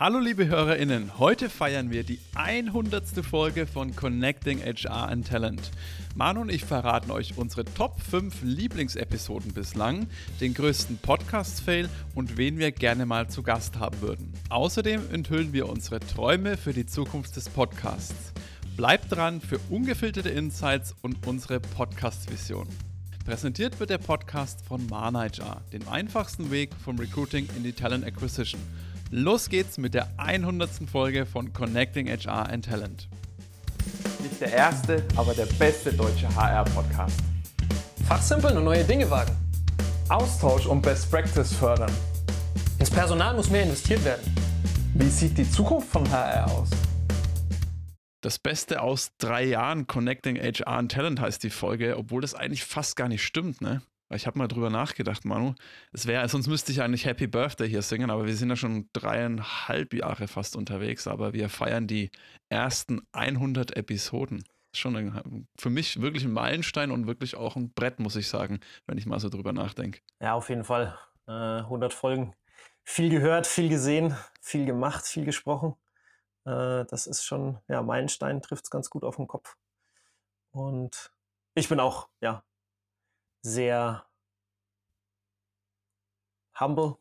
Hallo liebe HörerInnen, heute feiern wir die 100. Folge von Connecting HR and Talent. Manu und ich verraten euch unsere Top 5 Lieblingsepisoden bislang, den größten Podcast-Fail und wen wir gerne mal zu Gast haben würden. Außerdem enthüllen wir unsere Träume für die Zukunft des Podcasts. Bleibt dran für ungefilterte Insights und unsere Podcast-Vision. Präsentiert wird der Podcast von Mana HR, dem einfachsten Weg vom Recruiting in die Talent Acquisition – Los geht's mit der 100. Folge von Connecting HR and Talent. Nicht der erste, aber der beste deutsche HR-Podcast. Fachsimpeln und neue Dinge wagen. Austausch und Best Practice fördern. Ins Personal muss mehr investiert werden. Wie sieht die Zukunft von HR aus? Das Beste aus drei Jahren Connecting HR and Talent heißt die Folge, obwohl das eigentlich fast gar nicht stimmt, ne? Ich habe mal drüber nachgedacht, Manu. Es wäre, sonst müsste ich eigentlich Happy Birthday hier singen, aber wir sind ja schon dreieinhalb Jahre fast unterwegs, aber wir feiern die ersten 100 Episoden. Schon ein, für mich wirklich ein Meilenstein und wirklich auch ein Brett, muss ich sagen, wenn ich mal so drüber nachdenke. Ja, auf jeden Fall. Äh, 100 Folgen. Viel gehört, viel gesehen, viel gemacht, viel gesprochen. Äh, das ist schon, ja, Meilenstein trifft es ganz gut auf den Kopf. Und ich bin auch, ja, sehr humble.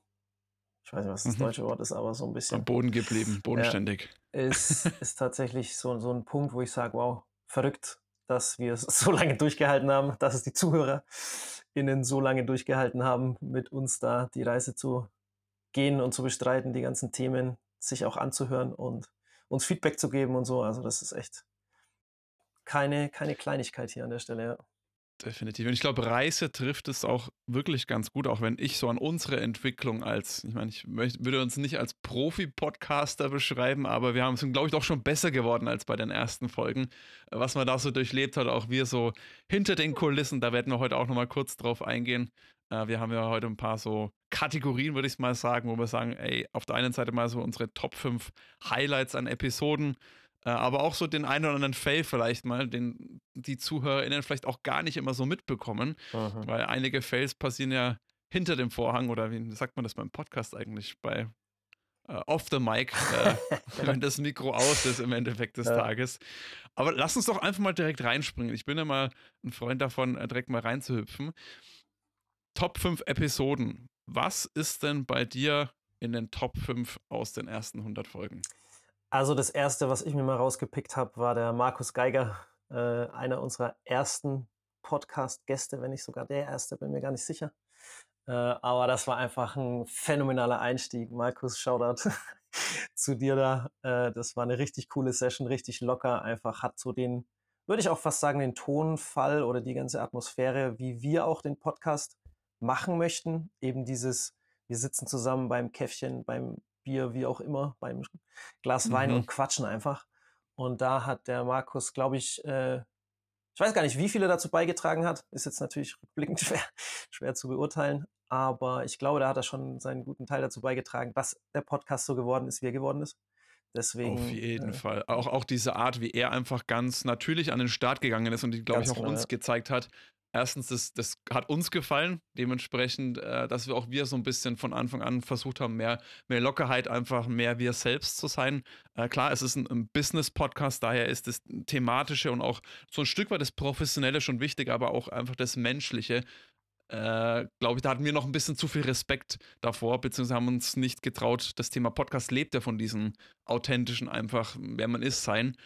Ich weiß nicht, was das mhm. deutsche Wort ist, aber so ein bisschen. Am Boden geblieben, bodenständig. Ja, ist, ist tatsächlich so, so ein Punkt, wo ich sage, wow, verrückt, dass wir es so lange durchgehalten haben, dass es die ZuhörerInnen so lange durchgehalten haben, mit uns da die Reise zu gehen und zu bestreiten, die ganzen Themen sich auch anzuhören und uns Feedback zu geben und so. Also das ist echt keine, keine Kleinigkeit hier an der Stelle, ja. Definitiv. Und ich glaube, Reise trifft es auch wirklich ganz gut, auch wenn ich so an unsere Entwicklung als, ich meine, ich möchte, würde uns nicht als Profi-Podcaster beschreiben, aber wir haben, sind, glaube ich, doch schon besser geworden als bei den ersten Folgen. Was man da so durchlebt hat, auch wir so hinter den Kulissen, da werden wir heute auch nochmal kurz drauf eingehen. Äh, wir haben ja heute ein paar so Kategorien, würde ich mal sagen, wo wir sagen, ey, auf der einen Seite mal so unsere Top 5 Highlights an Episoden aber auch so den einen oder anderen Fail vielleicht mal, den die ZuhörerInnen vielleicht auch gar nicht immer so mitbekommen, Aha. weil einige Fails passieren ja hinter dem Vorhang oder wie sagt man das beim Podcast eigentlich, bei uh, off the mic, äh, wenn das Mikro aus ist im Endeffekt des ja. Tages. Aber lass uns doch einfach mal direkt reinspringen. Ich bin ja mal ein Freund davon, direkt mal reinzuhüpfen. Top 5 Episoden. Was ist denn bei dir in den Top 5 aus den ersten 100 Folgen? Also das erste, was ich mir mal rausgepickt habe, war der Markus Geiger, äh, einer unserer ersten Podcast-Gäste, wenn nicht sogar der erste, bin mir gar nicht sicher. Äh, aber das war einfach ein phänomenaler Einstieg. Markus, Shoutout zu dir da. Äh, das war eine richtig coole Session, richtig locker. Einfach hat so den, würde ich auch fast sagen, den Tonfall oder die ganze Atmosphäre, wie wir auch den Podcast machen möchten. Eben dieses, wir sitzen zusammen beim Käffchen, beim Bier, wie auch immer, beim Glas Wein mhm. und quatschen einfach. Und da hat der Markus, glaube ich, äh, ich weiß gar nicht, wie viele dazu beigetragen hat. Ist jetzt natürlich rückblickend schwer, schwer zu beurteilen. Aber ich glaube, da hat er schon seinen guten Teil dazu beigetragen, dass der Podcast so geworden ist, wie er geworden ist. Deswegen, Auf jeden äh, Fall. Auch, auch diese Art, wie er einfach ganz natürlich an den Start gegangen ist und die, glaube ich, auch genau, uns ja. gezeigt hat, erstens, das, das hat uns gefallen, dementsprechend, äh, dass wir auch wir so ein bisschen von Anfang an versucht haben, mehr, mehr Lockerheit, einfach mehr wir selbst zu sein. Äh, klar, es ist ein, ein Business-Podcast, daher ist das Thematische und auch so ein Stück weit das Professionelle schon wichtig, aber auch einfach das Menschliche. Äh, glaube ich, da hatten wir noch ein bisschen zu viel Respekt davor, beziehungsweise haben uns nicht getraut. Das Thema Podcast lebt ja von diesem authentischen, einfach, wer man ist, sein.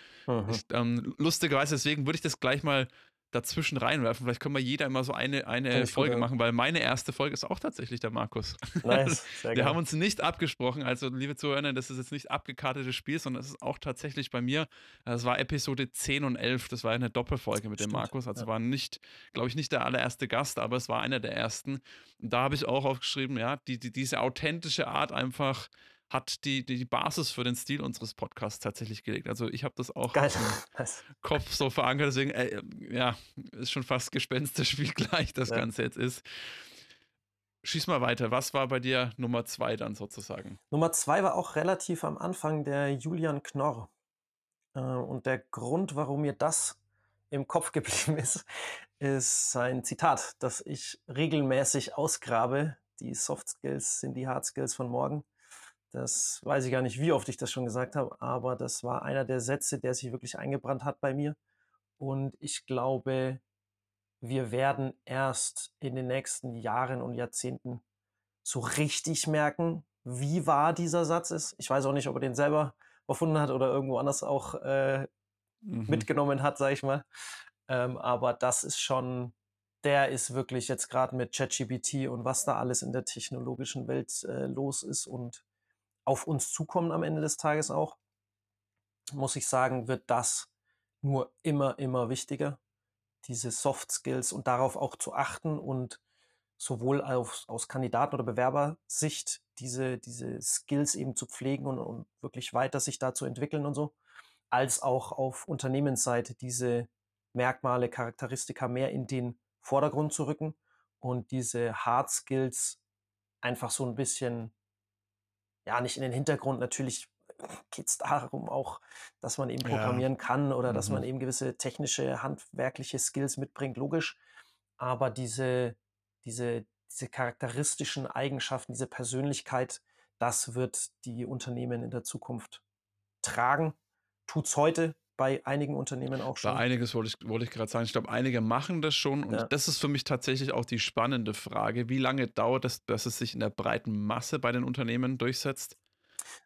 Ich, ähm, lustigerweise, deswegen würde ich das gleich mal dazwischen reinwerfen. Vielleicht können wir jeder immer so eine, eine Folge machen, weil meine erste Folge ist auch tatsächlich der Markus. Nice, wir geil. haben uns nicht abgesprochen, also liebe Zuhörer, das ist jetzt nicht abgekartetes Spiel, sondern es ist auch tatsächlich bei mir, das war Episode 10 und 11, das war eine Doppelfolge mit Stimmt, dem Markus, also ja. war nicht, glaube ich, nicht der allererste Gast, aber es war einer der ersten. Und da habe ich auch aufgeschrieben, ja, die, die, diese authentische Art einfach hat die, die, Basis für den Stil unseres Podcasts tatsächlich gelegt. Also ich habe das auch Geil. im Kopf so verankert, deswegen, äh, ja, ist schon fast Gespenstisch, wie gleich das ja. Ganze jetzt ist. Schieß mal weiter. Was war bei dir Nummer zwei dann sozusagen? Nummer zwei war auch relativ am Anfang der Julian Knorr. Äh, und der Grund, warum mir das im Kopf geblieben ist, ist sein Zitat, das ich regelmäßig ausgrabe. Die Soft Skills sind die Hard Skills von morgen. Das weiß ich gar nicht, wie oft ich das schon gesagt habe, aber das war einer der Sätze, der sich wirklich eingebrannt hat bei mir. Und ich glaube, wir werden erst in den nächsten Jahren und Jahrzehnten so richtig merken, wie wahr dieser Satz ist. Ich weiß auch nicht, ob er den selber erfunden hat oder irgendwo anders auch äh, mhm. mitgenommen hat, sag ich mal. Ähm, aber das ist schon, der ist wirklich jetzt gerade mit ChatGPT und was da alles in der technologischen Welt äh, los ist und auf uns zukommen am Ende des Tages auch, muss ich sagen, wird das nur immer, immer wichtiger, diese Soft Skills und darauf auch zu achten und sowohl auf, aus Kandidaten- oder Bewerbersicht diese, diese Skills eben zu pflegen und, und wirklich weiter sich da zu entwickeln und so, als auch auf Unternehmensseite diese Merkmale, Charakteristika mehr in den Vordergrund zu rücken und diese Hard Skills einfach so ein bisschen, ja, nicht in den Hintergrund. Natürlich geht es darum auch, dass man eben programmieren ja. kann oder mhm. dass man mhm. eben gewisse technische, handwerkliche Skills mitbringt, logisch. Aber diese, diese, diese charakteristischen Eigenschaften, diese Persönlichkeit, das wird die Unternehmen in der Zukunft tragen. Tut es heute bei einigen Unternehmen auch schon. Bei einiges wollte ich, wollte ich gerade sagen. Ich glaube, einige machen das schon. Und ja. das ist für mich tatsächlich auch die spannende Frage. Wie lange dauert es, dass es sich in der breiten Masse bei den Unternehmen durchsetzt?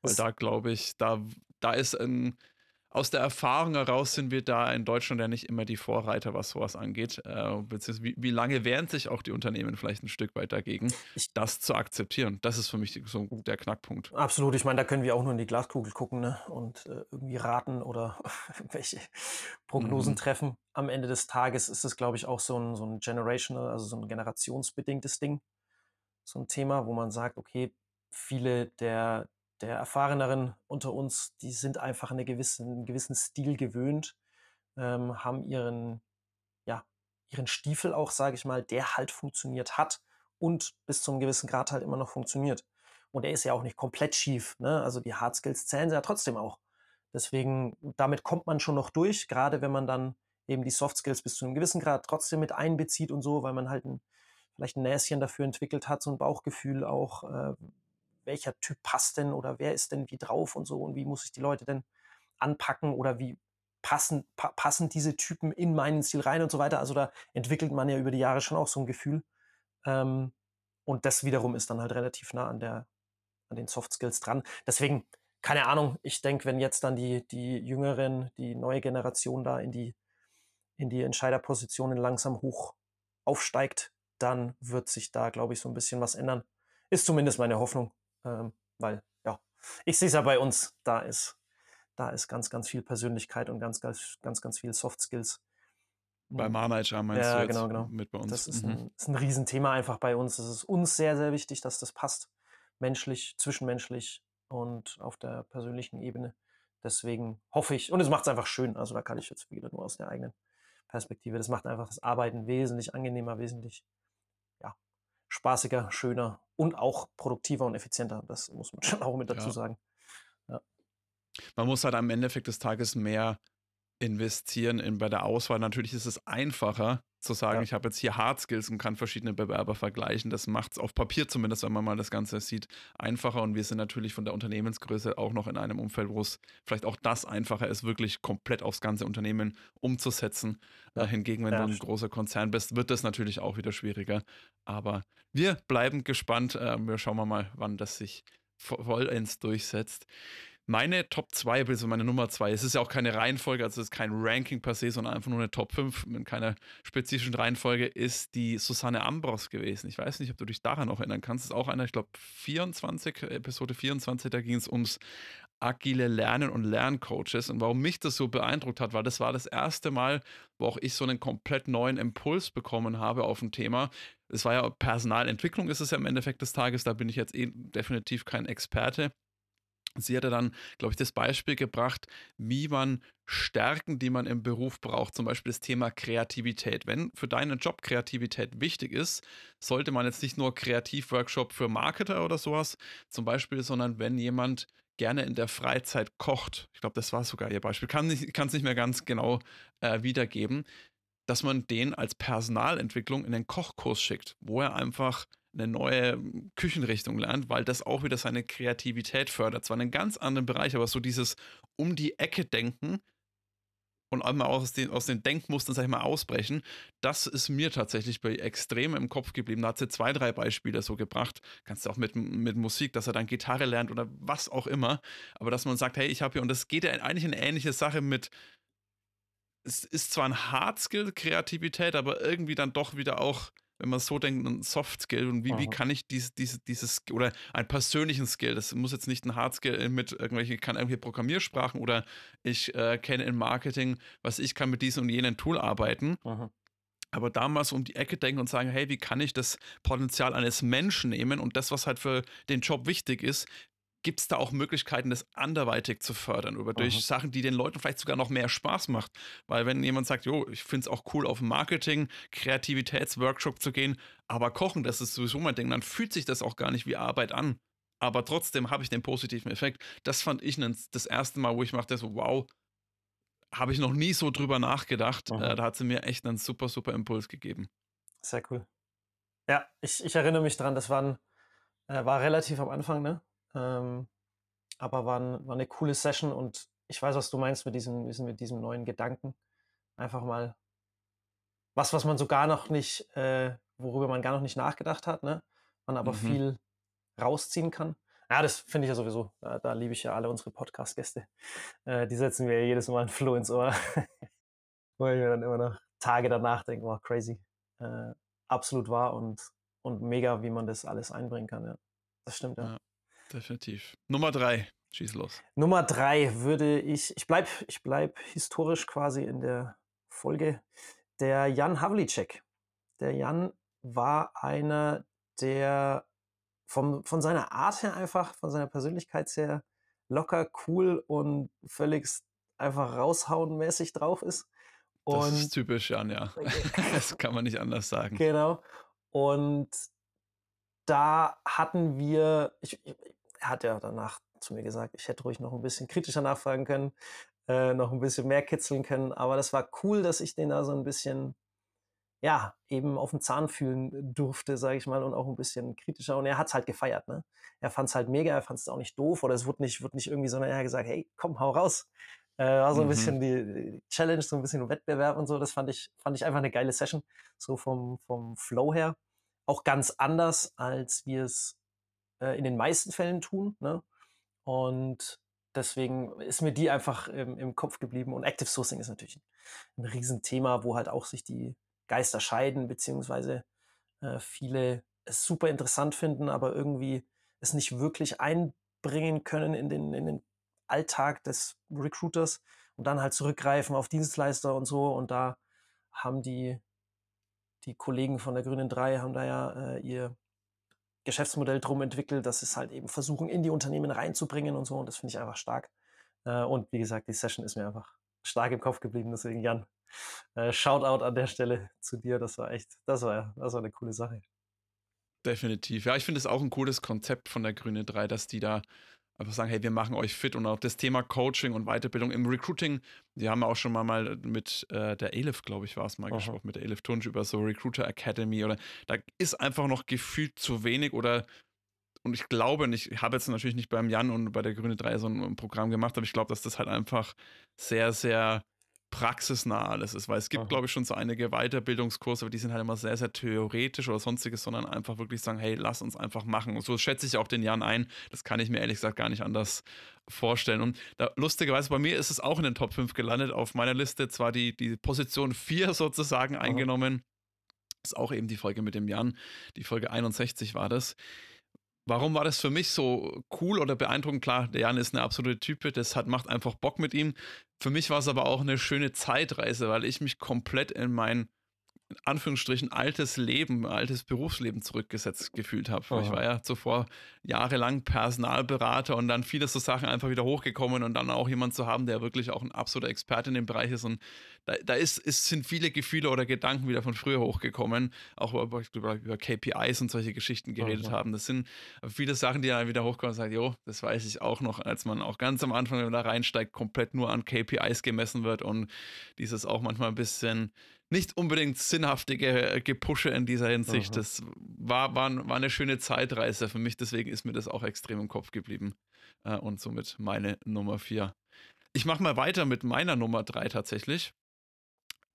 Weil das da glaube ich, da, da ist ein, aus der Erfahrung heraus sind wir da in Deutschland ja nicht immer die Vorreiter, was sowas angeht. Äh, wie, wie, lange wehren sich auch die Unternehmen vielleicht ein Stück weit dagegen, das zu akzeptieren? Das ist für mich so der Knackpunkt. Absolut. Ich meine, da können wir auch nur in die Glaskugel gucken ne? und äh, irgendwie raten oder welche Prognosen mhm. treffen. Am Ende des Tages ist es, glaube ich, auch so ein, so ein generational, also so ein generationsbedingtes Ding. So ein Thema, wo man sagt, okay, viele der, der Erfahreneren unter uns, die sind einfach einen gewissen, einen gewissen Stil gewöhnt, ähm, haben ihren, ja, ihren Stiefel auch, sage ich mal, der halt funktioniert hat und bis zum gewissen Grad halt immer noch funktioniert. Und er ist ja auch nicht komplett schief. Ne? Also die Hard Skills zählen ja trotzdem auch. Deswegen, damit kommt man schon noch durch, gerade wenn man dann eben die Soft Skills bis zu einem gewissen Grad trotzdem mit einbezieht und so, weil man halt ein, vielleicht ein Näschen dafür entwickelt hat, so ein Bauchgefühl auch, äh, welcher Typ passt denn oder wer ist denn wie drauf und so und wie muss ich die Leute denn anpacken oder wie passen, pa passen diese Typen in meinen Stil rein und so weiter. Also da entwickelt man ja über die Jahre schon auch so ein Gefühl. Ähm, und das wiederum ist dann halt relativ nah an der, an den Soft Skills dran. Deswegen, keine Ahnung, ich denke, wenn jetzt dann die, die Jüngeren, die neue Generation da in die, in die Entscheiderpositionen langsam hoch aufsteigt, dann wird sich da, glaube ich, so ein bisschen was ändern. Ist zumindest meine Hoffnung. Ähm, weil, ja, ich sehe es ja bei uns, da ist, da ist ganz, ganz viel Persönlichkeit und ganz, ganz, ganz, ganz viel Soft Skills. Bei Manager meinst ja, du jetzt genau, genau. mit bei uns? Das ist, mhm. ein, ist ein Riesenthema einfach bei uns. Es ist uns sehr, sehr wichtig, dass das passt. Menschlich, zwischenmenschlich und auf der persönlichen Ebene. Deswegen hoffe ich, und es macht es einfach schön. Also da kann ich jetzt wieder nur aus der eigenen Perspektive. Das macht einfach das Arbeiten wesentlich angenehmer, wesentlich spaßiger, schöner und auch produktiver und effizienter. Das muss man schon auch mit dazu ja. sagen. Ja. Man muss halt am Endeffekt des Tages mehr investieren in, bei der Auswahl. Natürlich ist es einfacher zu sagen, ja. ich habe jetzt hier Hard Skills und kann verschiedene Bewerber vergleichen. Das macht es auf Papier zumindest, wenn man mal das Ganze sieht, einfacher. Und wir sind natürlich von der Unternehmensgröße auch noch in einem Umfeld, wo es vielleicht auch das einfacher ist, wirklich komplett aufs ganze Unternehmen umzusetzen. Ja. Äh, hingegen, wenn ja, du ein großer Konzern bist, wird das natürlich auch wieder schwieriger. Aber wir bleiben gespannt. Äh, wir schauen mal, wann das sich vollends durchsetzt. Meine Top 2, also meine Nummer 2, es ist ja auch keine Reihenfolge, also es ist kein Ranking per se, sondern einfach nur eine Top 5 mit keiner spezifischen Reihenfolge, ist die Susanne Ambros gewesen. Ich weiß nicht, ob du dich daran noch erinnern kannst. Das ist auch einer, ich glaube, 24, Episode 24, da ging es ums agile Lernen und Lerncoaches. Und warum mich das so beeindruckt hat, weil das war das erste Mal, wo auch ich so einen komplett neuen Impuls bekommen habe auf ein Thema. Es war ja Personalentwicklung, ist es ja im Endeffekt des Tages, da bin ich jetzt eh definitiv kein Experte. Sie hatte dann, glaube ich, das Beispiel gebracht, wie man Stärken, die man im Beruf braucht, zum Beispiel das Thema Kreativität. Wenn für deinen Job Kreativität wichtig ist, sollte man jetzt nicht nur Kreativworkshop für Marketer oder sowas zum Beispiel, sondern wenn jemand gerne in der Freizeit kocht, ich glaube, das war sogar ihr Beispiel, kann es nicht, nicht mehr ganz genau äh, wiedergeben, dass man den als Personalentwicklung in den Kochkurs schickt, wo er einfach eine neue Küchenrichtung lernt, weil das auch wieder seine Kreativität fördert. Zwar in einem ganz anderen Bereich, aber so dieses um die Ecke denken und einmal aus den, aus den Denkmustern, sag ich mal, ausbrechen, das ist mir tatsächlich bei extrem im Kopf geblieben. Da hat sie zwei, drei Beispiele so gebracht. Kannst du auch mit, mit Musik, dass er dann Gitarre lernt oder was auch immer. Aber dass man sagt, hey, ich habe hier, und das geht ja eigentlich eine ähnliche Sache mit, es ist zwar ein Hardskill, Kreativität, aber irgendwie dann doch wieder auch wenn man so denkt, ein Soft Skill und wie, wie kann ich diese, diese, dieses oder einen persönlichen Skill, das muss jetzt nicht ein Hard Skill mit irgendwelche, kann irgendwelche Programmiersprachen oder ich äh, kenne im Marketing, was ich kann mit diesem und jenem Tool arbeiten. Aha. Aber damals um die Ecke denken und sagen, hey, wie kann ich das Potenzial eines Menschen nehmen und das, was halt für den Job wichtig ist, gibt es da auch Möglichkeiten, das anderweitig zu fördern oder durch Aha. Sachen, die den Leuten vielleicht sogar noch mehr Spaß macht. Weil wenn jemand sagt, jo, ich finde es auch cool, auf Marketing, Kreativitätsworkshop zu gehen, aber kochen, das ist sowieso mein Ding, dann fühlt sich das auch gar nicht wie Arbeit an. Aber trotzdem habe ich den positiven Effekt. Das fand ich das erste Mal, wo ich machte so, wow, habe ich noch nie so drüber nachgedacht. Äh, da hat sie mir echt einen super, super Impuls gegeben. Sehr cool. Ja, ich, ich erinnere mich dran, das waren, äh, war relativ am Anfang, ne? Ähm, aber war, ein, war eine coole Session und ich weiß, was du meinst mit diesem, mit diesem neuen Gedanken. Einfach mal was, was man so gar noch nicht, äh, worüber man gar noch nicht nachgedacht hat, ne? Man aber mhm. viel rausziehen kann. Ja, das finde ich ja sowieso. Da, da liebe ich ja alle unsere Podcast-Gäste. Äh, die setzen mir ja jedes Mal ein Floh ins Ohr. Wo ich mir dann immer noch Tage danach denke, wow, crazy. Äh, absolut wahr und, und mega, wie man das alles einbringen kann. Ja. Das stimmt, ja. ja. Definitiv. Nummer drei, schieß los. Nummer drei würde ich, ich bleibe ich bleib historisch quasi in der Folge, der Jan Havlicek. Der Jan war einer, der vom, von seiner Art her einfach, von seiner Persönlichkeit her locker, cool und völlig einfach raushauen mäßig drauf ist. Und das ist typisch Jan, ja. das kann man nicht anders sagen. Genau. Und da hatten wir, ich, er hat ja danach zu mir gesagt, ich hätte ruhig noch ein bisschen kritischer nachfragen können, äh, noch ein bisschen mehr kitzeln können. Aber das war cool, dass ich den da so ein bisschen, ja, eben auf den Zahn fühlen durfte, sage ich mal, und auch ein bisschen kritischer. Und er hat es halt gefeiert, ne? Er fand es halt mega, er fand es auch nicht doof oder es wurde nicht, wurde nicht irgendwie, sondern er hat gesagt, hey, komm, hau raus. Äh, war so ein mhm. bisschen die, Challenge, so ein bisschen Wettbewerb und so. Das fand ich, fand ich einfach eine geile Session, so vom, vom Flow her. Auch ganz anders, als wir es äh, in den meisten Fällen tun. Ne? Und deswegen ist mir die einfach im, im, Kopf geblieben. Und Active Sourcing ist natürlich ein, Riesenthema, wo halt auch sich die Geister scheiden, beziehungsweise äh, viele es super interessant finden, aber irgendwie es nicht wirklich einbringen können in den, in den Alltag des Recruiters und dann halt zurückgreifen auf Dienstleister und so. Und da haben die, die Kollegen von der Grünen 3 haben da ja äh, ihr Geschäftsmodell drum entwickelt, dass es halt eben versuchen, in die Unternehmen reinzubringen und so. Und das finde ich einfach stark. Äh, und wie gesagt, die Session ist mir einfach stark im Kopf geblieben. Deswegen, Jan, äh, Shoutout an der Stelle zu dir. Das war echt, das war, das war eine coole Sache. Definitiv. Ja, ich finde es auch ein cooles Konzept von der Grüne 3, dass die da einfach sagen, hey, wir machen euch fit und auch das Thema Coaching und Weiterbildung im Recruiting. Die haben auch schon mal, mal mit äh, der Elif, glaube ich, war es mal Aha. gesprochen, mit der Elif Tunsch über so Recruiter Academy oder da ist einfach noch gefühlt zu wenig oder und ich glaube, und ich habe jetzt natürlich nicht beim Jan und bei der Grüne 3 so ein Programm gemacht, aber ich glaube, dass das halt einfach sehr, sehr praxisnah alles ist, weil es gibt, glaube ich, schon so einige Weiterbildungskurse, aber die sind halt immer sehr, sehr theoretisch oder sonstiges, sondern einfach wirklich sagen, hey, lass uns einfach machen. Und so schätze ich auch den Jan ein. Das kann ich mir ehrlich gesagt gar nicht anders vorstellen. Und da, lustigerweise, bei mir ist es auch in den Top 5 gelandet. Auf meiner Liste zwar die, die Position 4 sozusagen eingenommen. Das ist auch eben die Folge mit dem Jan. Die Folge 61 war das. Warum war das für mich so cool oder beeindruckend? Klar, der Jan ist eine absolute Type, das hat, macht einfach Bock mit ihm. Für mich war es aber auch eine schöne Zeitreise, weil ich mich komplett in mein in Anführungsstrichen altes Leben, altes Berufsleben zurückgesetzt gefühlt habe. Ich war ja zuvor jahrelang Personalberater und dann viele so Sachen einfach wieder hochgekommen und dann auch jemand zu haben, der wirklich auch ein absoluter Experte in dem Bereich ist. Und da, da ist, ist, sind viele Gefühle oder Gedanken wieder von früher hochgekommen, auch über, über, über KPIs und solche Geschichten geredet Aha. haben. Das sind viele Sachen, die dann wieder hochkommen und sagen, jo, das weiß ich auch noch, als man auch ganz am Anfang, wenn man da reinsteigt, komplett nur an KPIs gemessen wird und dieses auch manchmal ein bisschen nicht unbedingt sinnhaftige äh, Gepusche in dieser Hinsicht. Aha. Das war, war, war eine schöne Zeitreise für mich, deswegen ist mir das auch extrem im Kopf geblieben. Äh, und somit meine Nummer vier. Ich mache mal weiter mit meiner Nummer drei tatsächlich.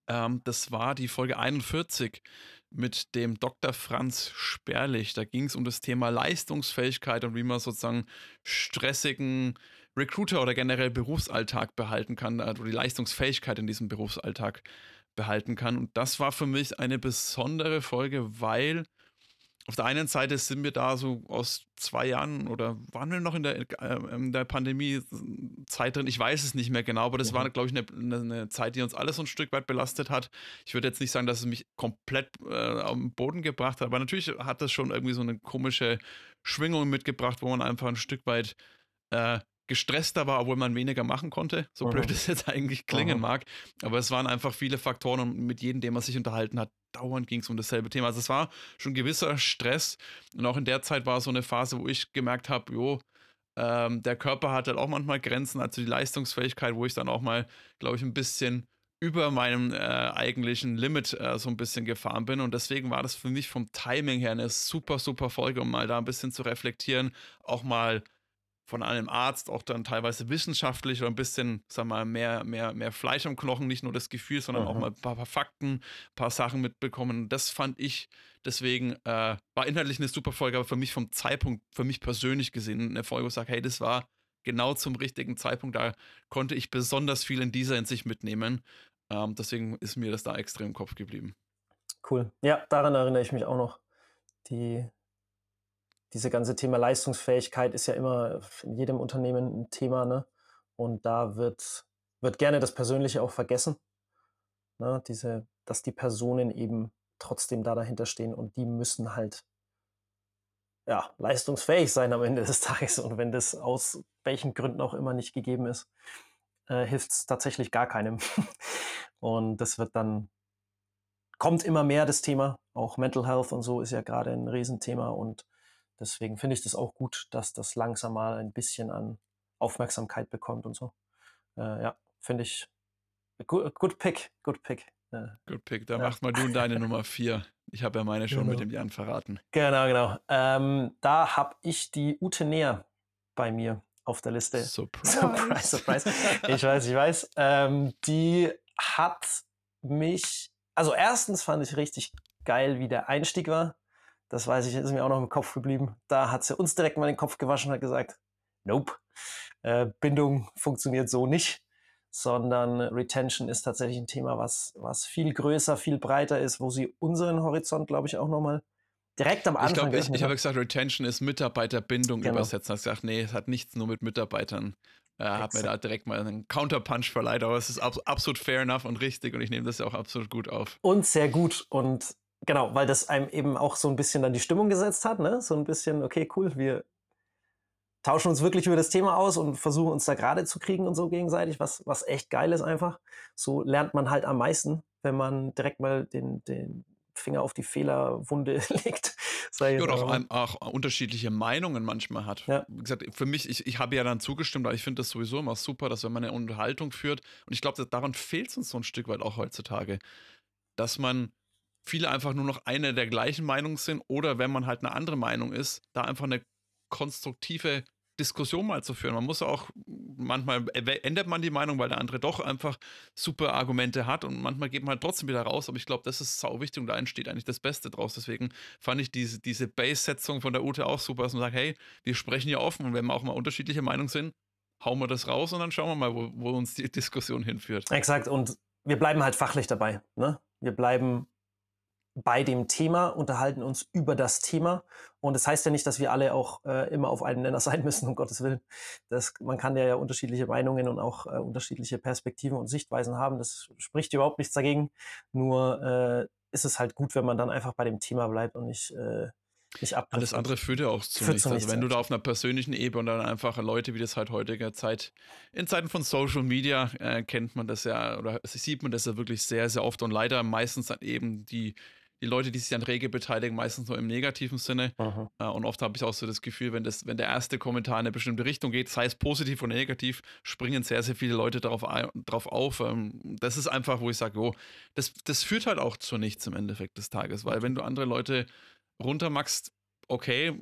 Ähm, das war die Folge 41 mit dem Dr. Franz Sperlich. Da ging es um das Thema Leistungsfähigkeit und wie man sozusagen stressigen Recruiter oder generell Berufsalltag behalten kann, also die Leistungsfähigkeit in diesem Berufsalltag behalten kann. Und das war für mich eine besondere Folge, weil auf der einen Seite sind wir da so aus zwei Jahren oder waren wir noch in der, äh, in der Pandemie-Zeit drin? Ich weiß es nicht mehr genau, aber das mhm. war, glaube ich, eine, eine, Zeit, die uns alles so ein Stück weit belastet hat. Ich würde jetzt nicht sagen, dass es mich komplett äh, den Boden gebracht hat, aber natürlich hat das schon irgendwie so eine komische Schwingung mitgebracht, wo man einfach ein Stück weit äh, gestresster war, obwohl man weniger machen konnte. So mhm. blöd es jetzt eigentlich klingen mhm. mag. Aber es waren einfach viele Faktoren und mit jedem, dem man sich unterhalten hat, dauernd ging es um dasselbe Thema. Also es war schon gewisser Stress. Und auch in der Zeit war so eine Phase, wo ich gemerkt habe, jo, ähm, der Körper hat halt auch manchmal Grenzen, also die Leistungsfähigkeit, wo ich dann auch mal, glaube ich, ein bisschen über meinem äh, eigentlichen Limit äh, so ein bisschen gefahren bin. Und deswegen war das für mich vom Timing her eine super, super Folge, um mal da ein bisschen zu reflektieren, auch mal von einem Arzt auch dann teilweise wissenschaftlich oder ein bisschen, sag mal, mehr, mehr, mehr Fleisch am Knochen, nicht nur das Gefühl, sondern Aha. auch mal ein paar, paar, Fakten, ein paar Sachen mitbekommen. Das fand ich deswegen, äh, war inhaltlich eine super Folge, aber für mich vom Zeitpunkt, für mich persönlich gesehen, eine Folge, wo ich sage, hey, das war genau zum richtigen Zeitpunkt, da konnte ich besonders viel in dieser Hinsicht mitnehmen. Ähm, deswegen ist mir das da extrem im Kopf geblieben. Cool. Ja, daran erinnere ich mich auch noch. Die diese ganze Thema Leistungsfähigkeit ist ja immer in jedem Unternehmen ein Thema, ne? Und da wird, wird gerne das Persönliche auch vergessen. Ne? Diese, dass die Personen eben trotzdem da dahinter stehen und die müssen halt ja, leistungsfähig sein am Ende des Tages. Und wenn das aus welchen Gründen auch immer nicht gegeben ist, äh, hilft es tatsächlich gar keinem. und das wird dann, kommt immer mehr das Thema. Auch Mental Health und so ist ja gerade ein Riesenthema und Deswegen finde ich das auch gut, dass das langsam mal ein bisschen an Aufmerksamkeit bekommt und so. Äh, ja, finde ich. Good, good pick, good pick. Äh, good pick. Da ja. mach mal du deine Nummer vier. Ich habe ja meine schon genau. mit dem Jan verraten. Genau, genau. Ähm, da habe ich die Ute Näher bei mir auf der Liste. Surprise. Surprise, surprise. Ich weiß, ich weiß. Ähm, die hat mich, also erstens fand ich richtig geil, wie der Einstieg war. Das weiß ich, ist mir auch noch im Kopf geblieben. Da hat sie uns direkt mal den Kopf gewaschen und hat gesagt, nope, äh, Bindung funktioniert so nicht, sondern Retention ist tatsächlich ein Thema, was, was viel größer, viel breiter ist, wo sie unseren Horizont, glaube ich, auch nochmal direkt am Anfang. Ich glaube, ich, ich habe gesagt, Retention ist Mitarbeiterbindung genau. übersetzt. Ich gesagt, nee, es hat nichts nur mit Mitarbeitern. Er hat mir da direkt mal einen Counterpunch verleiht, aber es ist absolut fair enough und richtig und ich nehme das ja auch absolut gut auf. Und sehr gut und genau, weil das einem eben auch so ein bisschen dann die Stimmung gesetzt hat, ne? So ein bisschen, okay, cool, wir tauschen uns wirklich über das Thema aus und versuchen uns da gerade zu kriegen und so gegenseitig, was, was echt geil ist einfach. So lernt man halt am meisten, wenn man direkt mal den, den Finger auf die Fehlerwunde legt. Oder auch, auch, unterschiedliche Meinungen manchmal hat. Ja. Wie gesagt, für mich, ich, ich habe ja dann zugestimmt, aber ich finde das sowieso immer super, dass wenn man eine Unterhaltung führt, und ich glaube, daran fehlt es uns so ein Stück weit auch heutzutage, dass man viele einfach nur noch eine der gleichen Meinung sind oder wenn man halt eine andere Meinung ist, da einfach eine konstruktive Diskussion mal zu führen. Man muss auch, manchmal ändert man die Meinung, weil der andere doch einfach super Argumente hat und manchmal geht man halt trotzdem wieder raus, aber ich glaube, das ist sau wichtig und da entsteht eigentlich das Beste draus. Deswegen fand ich diese, diese Base-Setzung von der Ute auch super, dass man sagt, hey, wir sprechen ja offen und wenn wir auch mal unterschiedliche Meinungen sind, hauen wir das raus und dann schauen wir mal, wo, wo uns die Diskussion hinführt. Exakt und wir bleiben halt fachlich dabei. Ne? Wir bleiben bei dem Thema, unterhalten uns über das Thema. Und das heißt ja nicht, dass wir alle auch äh, immer auf einem Nenner sein müssen, um Gottes Willen. Das, man kann ja, ja unterschiedliche Meinungen und auch äh, unterschiedliche Perspektiven und Sichtweisen haben. Das spricht überhaupt nichts dagegen. Nur äh, ist es halt gut, wenn man dann einfach bei dem Thema bleibt und nicht, äh. Alles andere führt ja auch zu nichts. Also wenn du da auf einer persönlichen Ebene und dann einfach Leute, wie das halt heutiger Zeit, in Zeiten von Social Media äh, kennt man das ja oder sieht man das ja wirklich sehr, sehr oft und leider meistens dann eben die die Leute, die sich an Rege beteiligen, meistens nur im negativen Sinne. Äh, und oft habe ich auch so das Gefühl, wenn, das, wenn der erste Kommentar in eine bestimmte Richtung geht, sei es positiv oder negativ, springen sehr, sehr viele Leute darauf, darauf auf. Ähm, das ist einfach, wo ich sage, oh, das, das führt halt auch zu nichts im Endeffekt des Tages, weil wenn du andere Leute runtermachst, okay,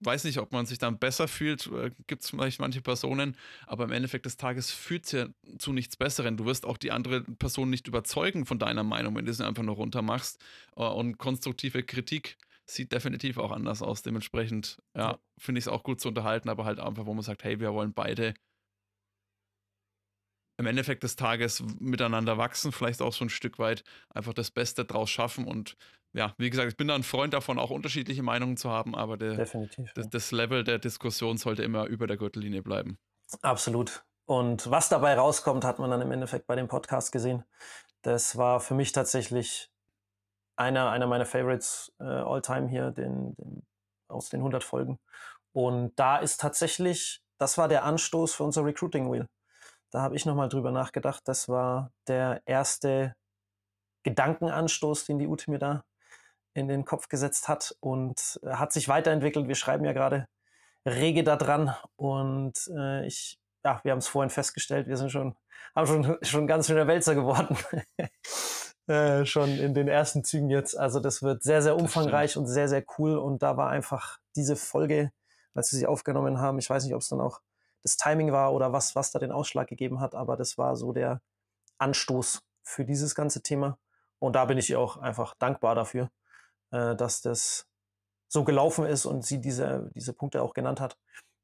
weiß nicht, ob man sich dann besser fühlt, äh, gibt es vielleicht manche Personen, aber im Endeffekt des Tages führt es ja zu nichts Besseren. Du wirst auch die andere Person nicht überzeugen von deiner Meinung, wenn du sie einfach nur runter machst. Äh, und konstruktive Kritik sieht definitiv auch anders aus. Dementsprechend, ja, finde ich es auch gut zu unterhalten, aber halt einfach, wo man sagt, hey, wir wollen beide im Endeffekt des Tages miteinander wachsen, vielleicht auch so ein Stück weit einfach das Beste draus schaffen und ja, wie gesagt, ich bin da ein Freund davon, auch unterschiedliche Meinungen zu haben, aber der, Definitiv, das, das Level der Diskussion sollte immer über der Gürtellinie bleiben. Absolut. Und was dabei rauskommt, hat man dann im Endeffekt bei dem Podcast gesehen. Das war für mich tatsächlich einer, einer meiner Favorites äh, all-time hier, den, den, aus den 100 Folgen. Und da ist tatsächlich, das war der Anstoß für unser Recruiting Wheel. Da habe ich nochmal drüber nachgedacht. Das war der erste Gedankenanstoß, den die Ute mir da in den Kopf gesetzt hat und äh, hat sich weiterentwickelt. Wir schreiben ja gerade rege da dran und äh, ich, ja, wir haben es vorhin festgestellt, wir sind schon, haben schon, schon ganz schöner Wälzer geworden. äh, schon in den ersten Zügen jetzt. Also das wird sehr, sehr umfangreich und sehr, sehr cool. Und da war einfach diese Folge, als wir sie aufgenommen haben, ich weiß nicht, ob es dann auch das Timing war oder was, was da den Ausschlag gegeben hat, aber das war so der Anstoß für dieses ganze Thema. Und da bin ich ihr auch einfach dankbar dafür, äh, dass das so gelaufen ist und sie diese, diese Punkte auch genannt hat.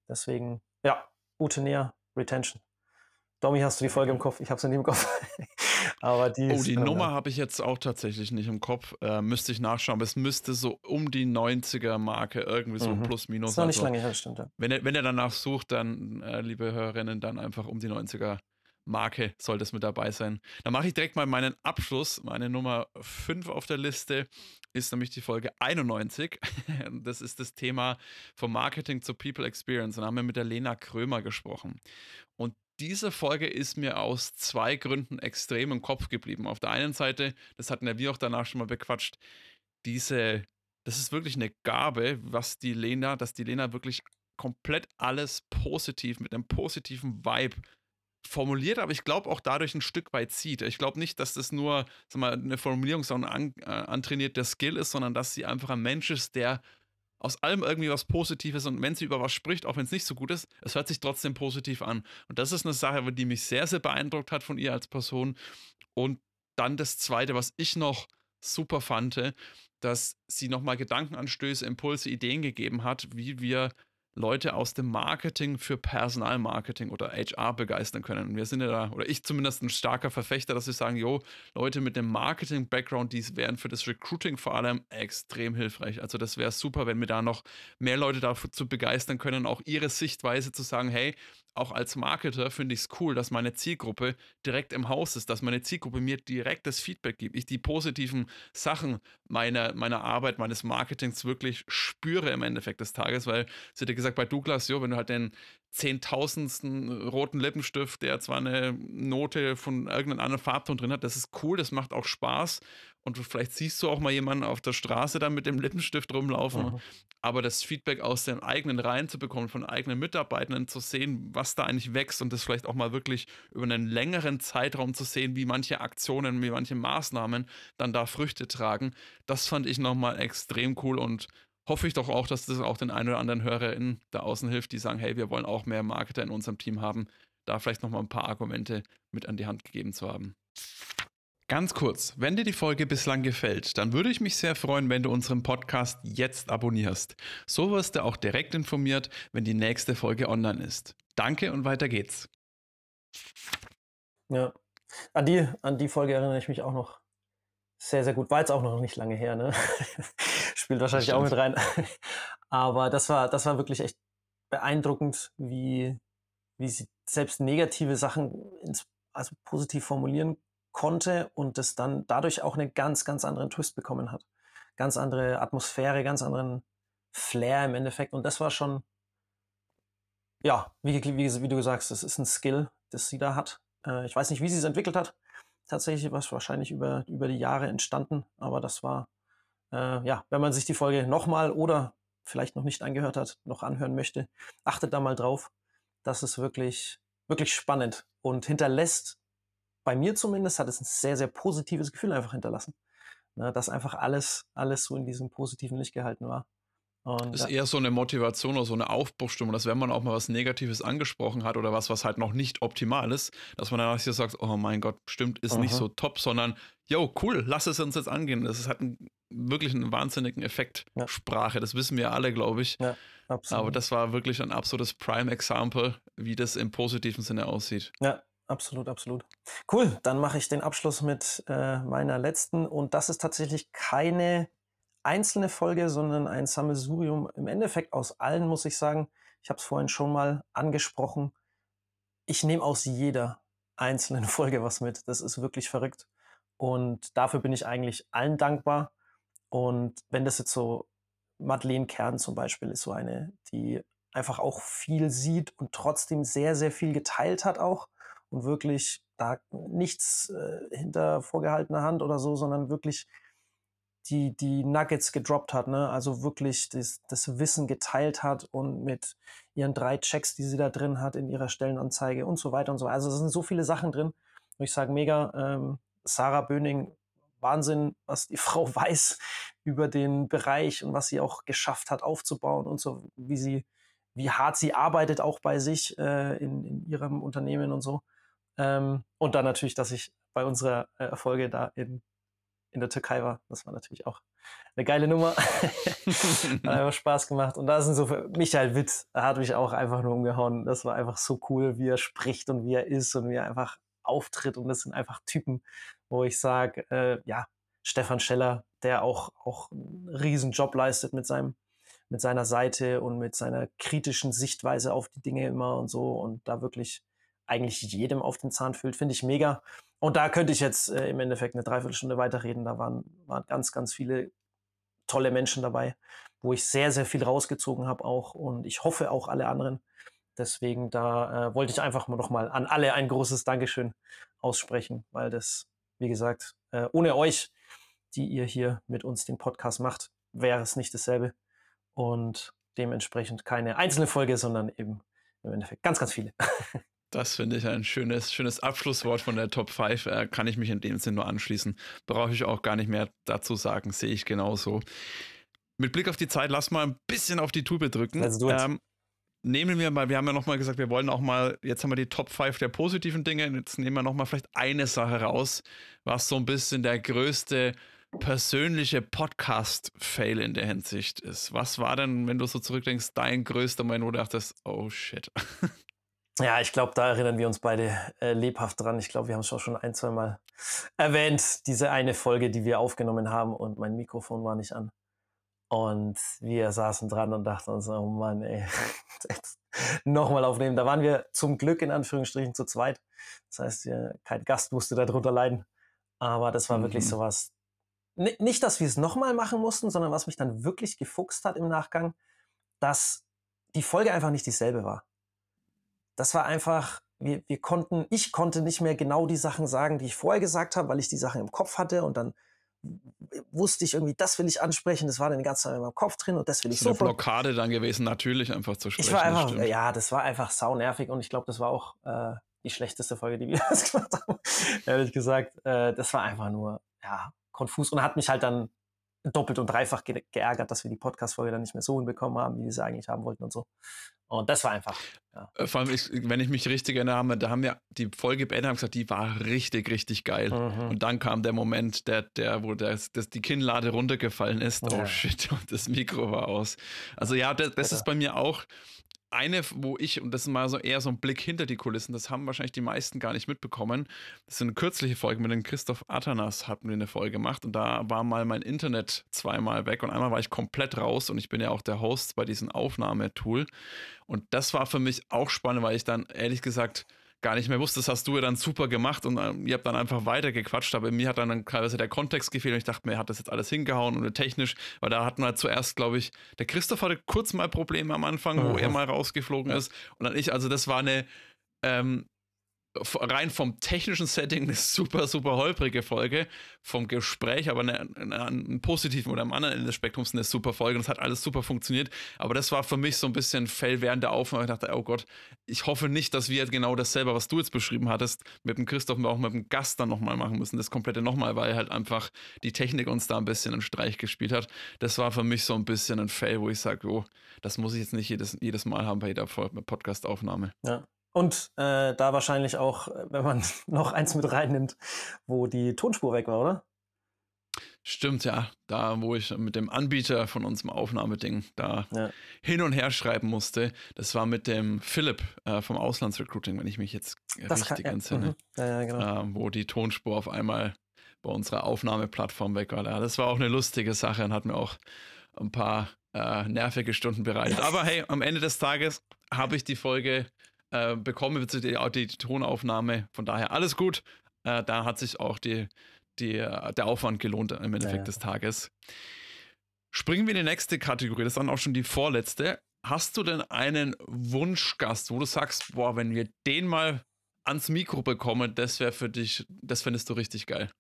Deswegen, ja, Ute Näher, Retention. Domi, hast du die Folge im Kopf? Ich habe sie nicht im Kopf. aber die oh, die Nummer habe ich jetzt auch tatsächlich nicht im Kopf. Äh, müsste ich nachschauen. Aber es müsste so um die 90er-Marke, irgendwie so mhm. plus minus. Das ist noch nicht also, lange her, stimmt. Ja. Wenn, ihr, wenn ihr danach sucht, dann, äh, liebe Hörerinnen, dann einfach um die 90er Marke sollte es mit dabei sein. Dann mache ich direkt mal meinen Abschluss. Meine Nummer 5 auf der Liste ist nämlich die Folge 91. Das ist das Thema vom Marketing zur People Experience. Und da haben wir mit der Lena Krömer gesprochen. Und diese Folge ist mir aus zwei Gründen extrem im Kopf geblieben. Auf der einen Seite, das hatten ja wir auch danach schon mal bequatscht, diese, das ist wirklich eine Gabe, was die Lena, dass die Lena wirklich komplett alles positiv, mit einem positiven Vibe formuliert, aber ich glaube auch dadurch ein Stück weit zieht. Ich glaube nicht, dass das nur sag mal, eine Formulierung, sondern an, äh, antrainiert der Skill ist, sondern dass sie einfach ein Mensch ist, der aus allem irgendwie was Positives und wenn sie über was spricht, auch wenn es nicht so gut ist, es hört sich trotzdem positiv an. Und das ist eine Sache, die mich sehr, sehr beeindruckt hat von ihr als Person. Und dann das Zweite, was ich noch super fand, dass sie nochmal Gedankenanstöße, Impulse, Ideen gegeben hat, wie wir Leute aus dem Marketing für Personalmarketing oder HR begeistern können. Und wir sind ja da, oder ich zumindest ein starker Verfechter, dass wir sagen, jo, Leute mit dem Marketing-Background, die wären für das Recruiting vor allem extrem hilfreich. Also das wäre super, wenn wir da noch mehr Leute dazu begeistern können, auch ihre Sichtweise zu sagen, hey, auch als Marketer finde ich es cool, dass meine Zielgruppe direkt im Haus ist, dass meine Zielgruppe mir direkt das Feedback gibt, ich die positiven Sachen meiner, meiner Arbeit, meines Marketings wirklich spüre im Endeffekt des Tages, weil, sie hat ja gesagt, bei Douglas, jo, wenn du halt den zehntausendsten roten Lippenstift, der zwar eine Note von irgendeinem anderen Farbton drin hat, das ist cool, das macht auch Spaß und vielleicht siehst du auch mal jemanden auf der Straße dann mit dem Lippenstift rumlaufen. Mhm. Aber das Feedback aus den eigenen Reihen zu bekommen, von eigenen Mitarbeitenden zu sehen, was da eigentlich wächst und das vielleicht auch mal wirklich über einen längeren Zeitraum zu sehen, wie manche Aktionen, wie manche Maßnahmen dann da Früchte tragen, das fand ich nochmal extrem cool und hoffe ich doch auch, dass das auch den einen oder anderen HörerInnen da außen hilft, die sagen, hey, wir wollen auch mehr Marketer in unserem Team haben, da vielleicht nochmal ein paar Argumente mit an die Hand gegeben zu haben. Ganz kurz, wenn dir die Folge bislang gefällt, dann würde ich mich sehr freuen, wenn du unseren Podcast jetzt abonnierst. So wirst du auch direkt informiert, wenn die nächste Folge online ist. Danke und weiter geht's. Ja, an die, an die Folge erinnere ich mich auch noch sehr, sehr gut. War jetzt auch noch nicht lange her, ne? Spielt wahrscheinlich auch mit rein. Aber das war, das war wirklich echt beeindruckend, wie, wie sie selbst negative Sachen ins, also positiv formulieren konnte und es dann dadurch auch einen ganz, ganz anderen Twist bekommen hat. Ganz andere Atmosphäre, ganz anderen Flair im Endeffekt. Und das war schon, ja, wie, wie, wie du sagst, das ist ein Skill, das sie da hat. Äh, ich weiß nicht, wie sie es entwickelt hat. Tatsächlich war es wahrscheinlich über, über die Jahre entstanden, aber das war äh, ja, wenn man sich die Folge nochmal oder vielleicht noch nicht angehört hat, noch anhören möchte, achtet da mal drauf. Das ist wirklich, wirklich spannend und hinterlässt, bei mir zumindest, hat es ein sehr, sehr positives Gefühl einfach hinterlassen. Ne, dass einfach alles, alles so in diesem positiven Licht gehalten war. Und, ist eher so eine Motivation oder so eine Aufbruchstimmung, dass wenn man auch mal was Negatives angesprochen hat oder was, was halt noch nicht optimal ist, dass man danach hier sagt, oh mein Gott, stimmt, ist Aha. nicht so top, sondern, yo, cool, lass es uns jetzt angehen. Das hat einen, wirklich einen wahnsinnigen Effekt, ja. Sprache, das wissen wir alle, glaube ich. Ja, absolut. Aber das war wirklich ein absolutes Prime-Example, wie das im positiven Sinne aussieht. Ja, absolut, absolut. Cool, dann mache ich den Abschluss mit äh, meiner letzten und das ist tatsächlich keine einzelne Folge, sondern ein Sammelsurium im Endeffekt aus allen, muss ich sagen. Ich habe es vorhin schon mal angesprochen. Ich nehme aus jeder einzelnen Folge was mit. Das ist wirklich verrückt. Und dafür bin ich eigentlich allen dankbar. Und wenn das jetzt so Madeleine Kern zum Beispiel ist so eine, die einfach auch viel sieht und trotzdem sehr, sehr viel geteilt hat auch und wirklich da nichts äh, hinter vorgehaltener Hand oder so, sondern wirklich die, die Nuggets gedroppt hat, ne? Also wirklich das, das Wissen geteilt hat und mit ihren drei Checks, die sie da drin hat in ihrer Stellenanzeige und so weiter und so. Also es sind so viele Sachen drin. Und ich sage mega, ähm, Sarah Böning, Wahnsinn, was die Frau weiß über den Bereich und was sie auch geschafft hat aufzubauen und so, wie sie, wie hart sie arbeitet auch bei sich äh, in, in ihrem Unternehmen und so. Ähm, und dann natürlich, dass ich bei unserer äh, Erfolge da in in der Türkei war. Das war natürlich auch eine geile Nummer. hat einfach Spaß gemacht. Und da sind so, Michael Witt hat mich auch einfach nur umgehauen. Das war einfach so cool, wie er spricht und wie er ist und wie er einfach auftritt. Und das sind einfach Typen, wo ich sage, äh, ja, Stefan Scheller, der auch, auch einen riesen Job leistet mit seinem, mit seiner Seite und mit seiner kritischen Sichtweise auf die Dinge immer und so und da wirklich eigentlich jedem auf den Zahn fühlt, finde ich mega. Und da könnte ich jetzt äh, im Endeffekt eine Dreiviertelstunde weiterreden. Da waren, waren ganz, ganz viele tolle Menschen dabei, wo ich sehr, sehr viel rausgezogen habe auch. Und ich hoffe auch alle anderen. Deswegen, da äh, wollte ich einfach mal nochmal an alle ein großes Dankeschön aussprechen, weil das, wie gesagt, äh, ohne euch, die ihr hier mit uns den Podcast macht, wäre es nicht dasselbe. Und dementsprechend keine einzelne Folge, sondern eben im Endeffekt ganz, ganz viele. Das finde ich ein schönes, schönes Abschlusswort von der Top 5. Äh, kann ich mich in dem Sinn nur anschließen. Brauche ich auch gar nicht mehr dazu sagen. Sehe ich genauso. Mit Blick auf die Zeit, lass mal ein bisschen auf die Tube drücken. Ähm, nehmen wir mal, wir haben ja nochmal gesagt, wir wollen auch mal, jetzt haben wir die Top 5 der positiven Dinge. Jetzt nehmen wir nochmal vielleicht eine Sache raus, was so ein bisschen der größte persönliche Podcast-Fail in der Hinsicht ist. Was war denn, wenn du so zurückdenkst, dein größter Moment, wo du dachtest, oh shit? Ja, ich glaube, da erinnern wir uns beide äh, lebhaft dran. Ich glaube, wir haben es auch schon ein, zwei Mal erwähnt, diese eine Folge, die wir aufgenommen haben und mein Mikrofon war nicht an. Und wir saßen dran und dachten uns, oh Mann, ey, nochmal aufnehmen. Da waren wir zum Glück in Anführungsstrichen zu zweit. Das heißt, kein Gast musste darunter leiden. Aber das war mhm. wirklich sowas. N nicht, dass wir es nochmal machen mussten, sondern was mich dann wirklich gefuchst hat im Nachgang, dass die Folge einfach nicht dieselbe war das war einfach, wir, wir konnten, ich konnte nicht mehr genau die Sachen sagen, die ich vorher gesagt habe, weil ich die Sachen im Kopf hatte und dann wusste ich irgendwie, das will ich ansprechen, das war dann die ganze Zeit in meinem Kopf drin und das will ich so. Eine Blockade dann gewesen, natürlich einfach zu sprechen. Ich war einfach, ja, das war einfach sau nervig und ich glaube, das war auch äh, die schlechteste Folge, die wir gemacht haben. Ehrlich gesagt, äh, das war einfach nur, ja, konfus und hat mich halt dann doppelt und dreifach ge geärgert, dass wir die Podcast-Folge dann nicht mehr so hinbekommen haben, wie wir sie eigentlich haben wollten und so. Und das war einfach. Ja. Äh, vor allem, ich, wenn ich mich richtig erinnere, da haben wir die Folge beendet und gesagt, die war richtig, richtig geil. Mhm. Und dann kam der Moment, der, der, wo das, das die Kinnlade runtergefallen ist. Oh ja. shit, und das Mikro war aus. Also ja, das, das ist bei mir auch eine, wo ich, und das ist mal so eher so ein Blick hinter die Kulissen, das haben wahrscheinlich die meisten gar nicht mitbekommen. Das ist eine kürzliche Folge mit dem Christoph Atanas, hatten wir eine Folge gemacht und da war mal mein Internet zweimal weg und einmal war ich komplett raus und ich bin ja auch der Host bei diesem Aufnahmetool. Und das war für mich auch spannend, weil ich dann ehrlich gesagt gar nicht mehr wusste. Das hast du ja dann super gemacht und ähm, ihr habt dann einfach weitergequatscht, aber mir hat dann, teilweise der Kontext gefehlt und ich dachte mir, hat das jetzt alles hingehauen und technisch, weil da hatten wir zuerst, glaube ich, der Christoph hatte kurz mal Probleme am Anfang, wo er mal rausgeflogen ist. Und dann ich, also das war eine, ähm, rein vom technischen Setting eine super, super holprige Folge, vom Gespräch aber eine, eine, einen positiven oder am anderen Ende des Spektrums eine super Folge und es hat alles super funktioniert. Aber das war für mich so ein bisschen Fell während der Aufnahme. Ich dachte, oh Gott, ich hoffe nicht, dass wir genau dasselbe, was du jetzt beschrieben hattest, mit dem Christoph und auch mit dem Gast dann nochmal machen müssen. Das komplette nochmal, weil halt einfach die Technik uns da ein bisschen einen Streich gespielt hat. Das war für mich so ein bisschen ein Fail, wo ich sage, oh, das muss ich jetzt nicht jedes, jedes Mal haben bei jeder Podcast-Aufnahme. Ja. Und äh, da wahrscheinlich auch, äh, wenn man noch eins mit reinnimmt, wo die Tonspur weg war, oder? Stimmt, ja. Da, wo ich mit dem Anbieter von unserem Aufnahmeding da ja. hin und her schreiben musste, das war mit dem Philipp äh, vom Auslandsrecruiting, wenn ich mich jetzt das richtig kann, entsinne. Mhm. Ja, ja, genau. äh, wo die Tonspur auf einmal bei unserer Aufnahmeplattform weg war. Ja, das war auch eine lustige Sache und hat mir auch ein paar äh, nervige Stunden bereitet. Aber hey, am Ende des Tages habe ich die Folge äh, bekommen die, die, die, Tonaufnahme. Von daher alles gut. Äh, da hat sich auch die, die, äh, der Aufwand gelohnt im Endeffekt ja, des Tages. Springen wir in die nächste Kategorie. Das ist dann auch schon die vorletzte. Hast du denn einen Wunschgast, wo du sagst, boah, wenn wir den mal ans Mikro bekommen, das wäre für dich, das findest du richtig geil?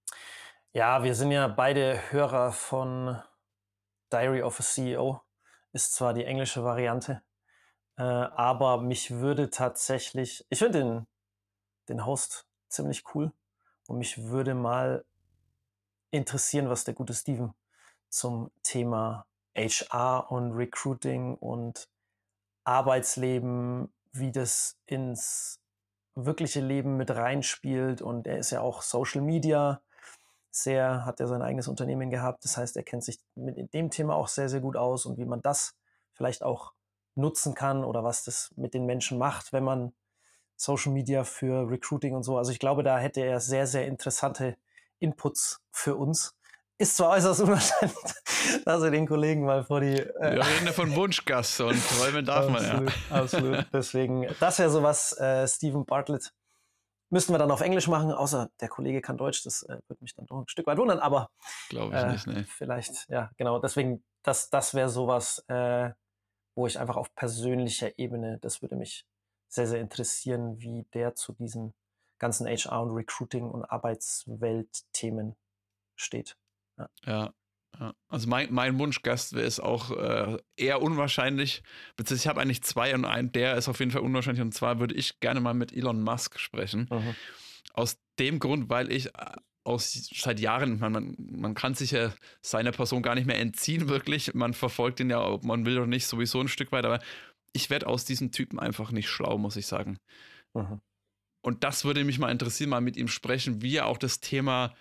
Ja, wir sind ja beide Hörer von Diary of a CEO. Ist zwar die englische Variante, äh, aber mich würde tatsächlich, ich finde den, den Host ziemlich cool und mich würde mal interessieren, was der gute Steven zum Thema HR und Recruiting und Arbeitsleben, wie das ins wirkliche Leben mit reinspielt. Und er ist ja auch Social Media sehr, hat ja sein eigenes Unternehmen gehabt. Das heißt, er kennt sich mit dem Thema auch sehr, sehr gut aus und wie man das vielleicht auch nutzen kann oder was das mit den Menschen macht, wenn man Social Media für Recruiting und so. Also ich glaube, da hätte er sehr, sehr interessante Inputs für uns. Ist zwar äußerst unwahrscheinlich, dass er den Kollegen mal vor die. Äh, Wir reden ja von Wunschgast und träumen darf man ja. Absolut. Deswegen, das wäre sowas, äh, Stephen Bartlett. Müssten wir dann auf Englisch machen, außer der Kollege kann Deutsch, das äh, würde mich dann doch ein Stück weit wundern, aber. Glaube ich äh, nicht, ne? Vielleicht, ja, genau. Deswegen, das, das wäre sowas, äh, wo ich einfach auf persönlicher Ebene, das würde mich sehr, sehr interessieren, wie der zu diesen ganzen HR und Recruiting und Arbeitswelt-Themen steht. Ja. ja. Also mein, mein Wunschgast ist auch äh, eher unwahrscheinlich. Beziehungsweise ich habe eigentlich zwei und ein, der ist auf jeden Fall unwahrscheinlich. Und zwar würde ich gerne mal mit Elon Musk sprechen. Mhm. Aus dem Grund, weil ich äh, aus seit Jahren, man, man, man kann sich ja seiner Person gar nicht mehr entziehen, wirklich. Man verfolgt ihn ja, ob man will oder nicht, sowieso ein Stück weit, aber ich werde aus diesem Typen einfach nicht schlau, muss ich sagen. Mhm. Und das würde mich mal interessieren, mal mit ihm sprechen, wie er auch das Thema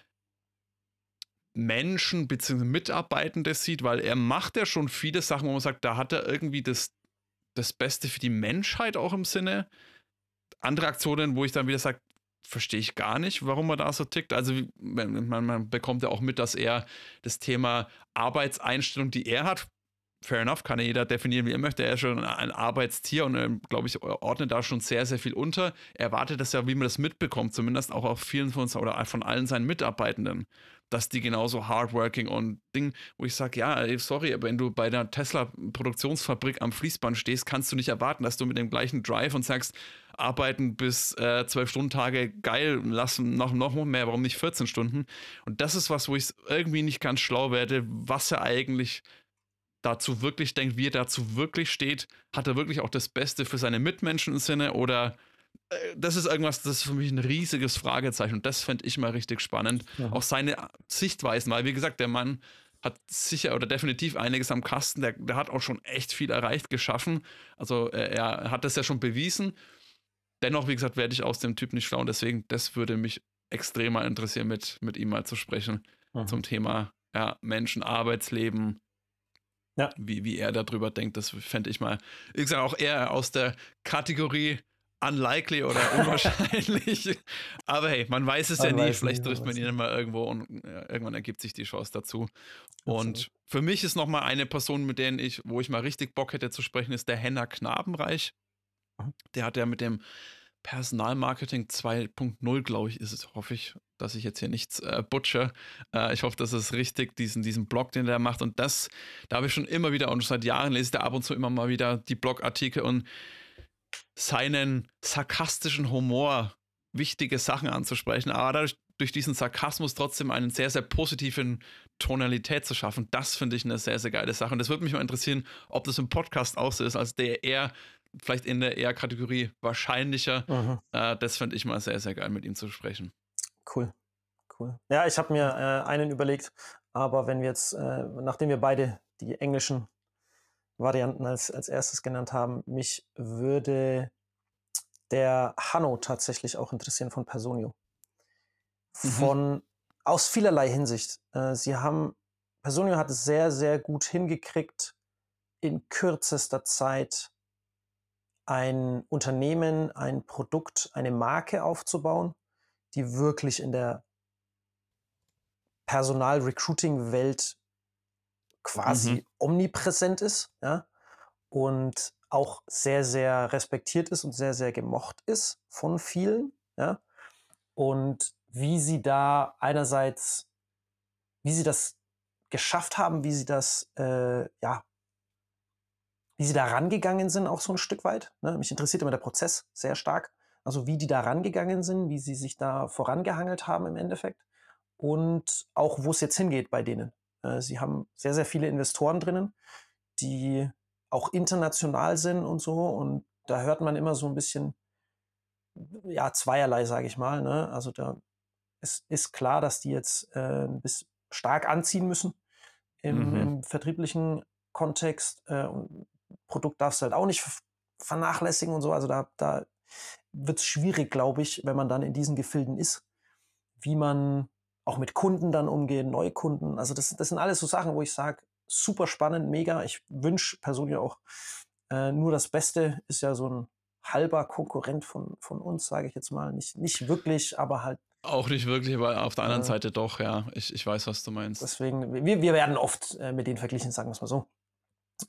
Menschen bzw. Mitarbeitende sieht, weil er macht ja schon viele Sachen, wo man sagt, da hat er irgendwie das, das Beste für die Menschheit auch im Sinne. Andere Aktionen, wo ich dann wieder sage, verstehe ich gar nicht, warum er da so tickt. Also man, man, bekommt ja auch mit, dass er das Thema Arbeitseinstellung, die er hat, fair enough, kann ja jeder definieren, wie er möchte. Er ist schon ein Arbeitstier und, glaube ich, ordnet da schon sehr, sehr viel unter. Er erwartet das ja, wie man das mitbekommt, zumindest auch auf vielen von uns oder von allen seinen Mitarbeitenden, dass die genauso hardworking und Ding, wo ich sage, ja, sorry, aber wenn du bei der Tesla-Produktionsfabrik am Fließband stehst, kannst du nicht erwarten, dass du mit dem gleichen Drive und sagst, arbeiten bis äh, zwölf äh, Stunden Tage geil, lassen noch, noch mehr, warum nicht 14 Stunden? Und das ist was, wo ich irgendwie nicht ganz schlau werde, was er eigentlich dazu wirklich denkt, wie er dazu wirklich steht. Hat er wirklich auch das Beste für seine Mitmenschen im Sinne oder das ist irgendwas, das ist für mich ein riesiges Fragezeichen und das fände ich mal richtig spannend. Ja. Auch seine Sichtweisen, weil wie gesagt, der Mann hat sicher oder definitiv einiges am Kasten, der, der hat auch schon echt viel erreicht, geschaffen. Also äh, er hat das ja schon bewiesen dennoch, wie gesagt, werde ich aus dem Typ nicht schlau und deswegen, das würde mich extrem mal interessieren, mit, mit ihm mal zu sprechen mhm. zum Thema ja, Menschen, Arbeitsleben, ja. wie, wie er darüber denkt. Das fände ich mal, wie gesagt, auch eher aus der Kategorie unlikely oder unwahrscheinlich. Aber hey, man weiß es man ja nie. Vielleicht trifft man ihn mal irgendwo und ja, irgendwann ergibt sich die Chance dazu. Und Absolut. für mich ist nochmal eine Person, mit der ich, wo ich mal richtig Bock hätte zu sprechen, ist der Henner Knabenreich. Der hat ja mit dem Personalmarketing 2.0, glaube ich, ist es, hoffe ich, dass ich jetzt hier nichts äh, butcher. Äh, ich hoffe, dass es richtig, diesen, diesen Blog, den der macht. Und das, da habe ich schon immer wieder, und seit Jahren lese ich da ab und zu immer mal wieder die Blogartikel und seinen sarkastischen Humor wichtige Sachen anzusprechen, aber dadurch durch diesen Sarkasmus trotzdem einen sehr, sehr positiven Tonalität zu schaffen, das finde ich eine sehr, sehr geile Sache. Und das würde mich mal interessieren, ob das im Podcast auch so ist, als der eher, vielleicht in der eher Kategorie wahrscheinlicher. Mhm. Äh, das finde ich mal sehr, sehr geil, mit ihm zu sprechen. Cool. Cool. Ja, ich habe mir äh, einen überlegt, aber wenn wir jetzt, äh, nachdem wir beide die englischen Varianten als, als erstes genannt haben, mich würde der Hanno tatsächlich auch interessieren von Personio. Mhm. Von mhm. aus vielerlei Hinsicht. Äh, sie haben, Personio hat es sehr, sehr gut hingekriegt, in kürzester Zeit ein Unternehmen, ein Produkt, eine Marke aufzubauen, die wirklich in der Personal-Recruiting-Welt quasi mhm. omnipräsent ist, ja, und auch sehr, sehr respektiert ist und sehr, sehr gemocht ist von vielen, ja, und wie sie da einerseits, wie sie das geschafft haben, wie sie das, äh, ja, wie sie da rangegangen sind, auch so ein Stück weit. Ne? Mich interessiert immer der Prozess sehr stark. Also wie die da rangegangen sind, wie sie sich da vorangehangelt haben im Endeffekt und auch wo es jetzt hingeht bei denen. Äh, sie haben sehr, sehr viele Investoren drinnen, die auch international sind und so. Und da hört man immer so ein bisschen, ja, zweierlei, sage ich mal. Ne? Also da ist, ist klar, dass die jetzt äh, bis stark anziehen müssen im, mhm. im vertrieblichen Kontext. Äh, und Produkt darfst du halt auch nicht vernachlässigen und so. Also da, da wird es schwierig, glaube ich, wenn man dann in diesen Gefilden ist, wie man auch mit Kunden dann umgehen, Neukunden. Also das, das sind alles so Sachen, wo ich sage, super spannend, mega. Ich wünsche persönlich auch äh, nur das Beste. Ist ja so ein halber Konkurrent von, von uns, sage ich jetzt mal. Nicht, nicht wirklich, aber halt. Auch nicht wirklich, aber auf der anderen äh, Seite doch, ja. Ich, ich weiß, was du meinst. Deswegen, wir, wir werden oft äh, mit denen verglichen, sagen wir es mal so.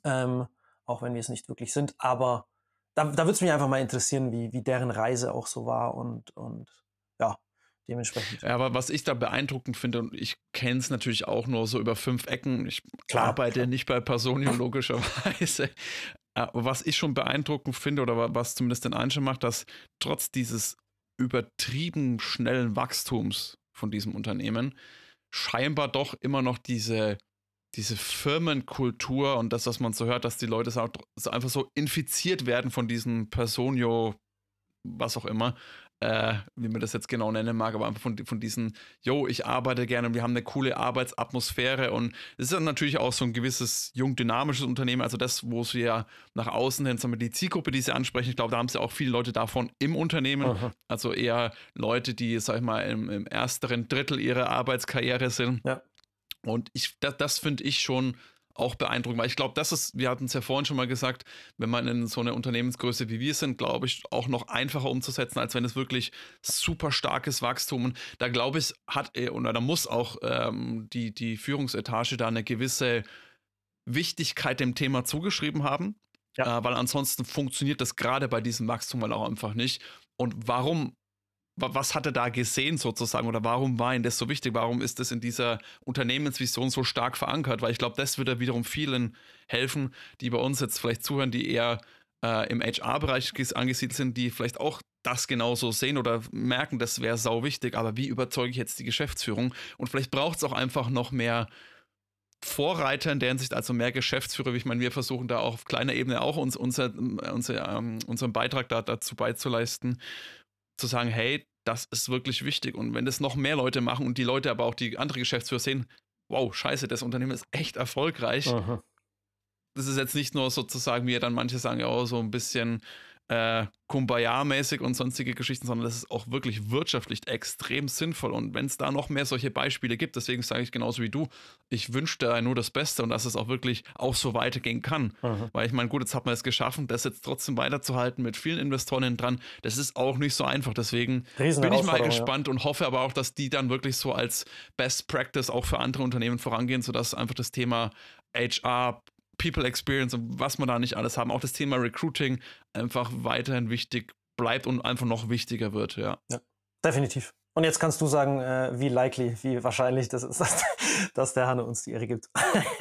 Ähm, auch wenn wir es nicht wirklich sind. Aber da, da würde es mich einfach mal interessieren, wie, wie deren Reise auch so war und, und ja, dementsprechend. Ja, aber was ich da beeindruckend finde, und ich kenne es natürlich auch nur so über fünf Ecken, ich klar, arbeite klar. nicht bei Personio logischerweise, aber was ich schon beeindruckend finde oder was zumindest den Einschein macht, dass trotz dieses übertrieben schnellen Wachstums von diesem Unternehmen scheinbar doch immer noch diese diese Firmenkultur und das, was man so hört, dass die Leute einfach so infiziert werden von diesem Personio, was auch immer, äh, wie man das jetzt genau nennen mag, aber einfach von, von diesen, yo, ich arbeite gerne und wir haben eine coole Arbeitsatmosphäre und es ist dann natürlich auch so ein gewisses jung dynamisches Unternehmen, also das, wo sie ja nach außen hin, wir, die Zielgruppe, die sie ansprechen, ich glaube, da haben sie auch viele Leute davon im Unternehmen, Aha. also eher Leute, die, sag ich mal, im, im ersteren Drittel ihrer Arbeitskarriere sind. Ja. Und ich, das, das finde ich schon auch beeindruckend, weil ich glaube, das ist, wir hatten es ja vorhin schon mal gesagt, wenn man in so einer Unternehmensgröße wie wir sind, glaube ich, auch noch einfacher umzusetzen, als wenn es wirklich super starkes Wachstum und da glaube ich, hat oder da muss auch ähm, die, die Führungsetage da eine gewisse Wichtigkeit dem Thema zugeschrieben haben, ja. äh, weil ansonsten funktioniert das gerade bei diesem Wachstum halt auch einfach nicht. Und warum was hat er da gesehen sozusagen oder warum war ihm das so wichtig? Warum ist das in dieser Unternehmensvision so stark verankert? Weil ich glaube, das würde wiederum vielen helfen, die bei uns jetzt vielleicht zuhören, die eher äh, im HR-Bereich angesiedelt sind, die vielleicht auch das genauso sehen oder merken, das wäre sau wichtig, aber wie überzeuge ich jetzt die Geschäftsführung? Und vielleicht braucht es auch einfach noch mehr Vorreiter in der Hinsicht, also mehr Geschäftsführer. Ich meine, wir versuchen da auch auf kleiner Ebene auch uns, unser, unser, ähm, unseren Beitrag da, dazu beizuleisten zu sagen, hey, das ist wirklich wichtig. Und wenn das noch mehr Leute machen und die Leute aber auch die andere Geschäftsführer sehen, wow, scheiße, das Unternehmen ist echt erfolgreich. Aha. Das ist jetzt nicht nur sozusagen, wie ja dann manche sagen, oh, so ein bisschen äh, Kumbaya-mäßig und sonstige Geschichten, sondern das ist auch wirklich wirtschaftlich extrem sinnvoll. Und wenn es da noch mehr solche Beispiele gibt, deswegen sage ich genauso wie du, ich wünsche da nur das Beste und dass es auch wirklich auch so weitergehen kann. Mhm. Weil ich meine, gut, jetzt hat man es geschaffen, das jetzt trotzdem weiterzuhalten mit vielen Investoren dran. Das ist auch nicht so einfach. Deswegen bin ich mal gespannt ja. und hoffe aber auch, dass die dann wirklich so als Best Practice auch für andere Unternehmen vorangehen, sodass einfach das Thema HR, People Experience und was man da nicht alles haben. Auch das Thema Recruiting einfach weiterhin wichtig bleibt und einfach noch wichtiger wird, ja. ja definitiv. Und jetzt kannst du sagen, äh, wie likely, wie wahrscheinlich das ist, dass, dass der Hanne uns die Ehre gibt.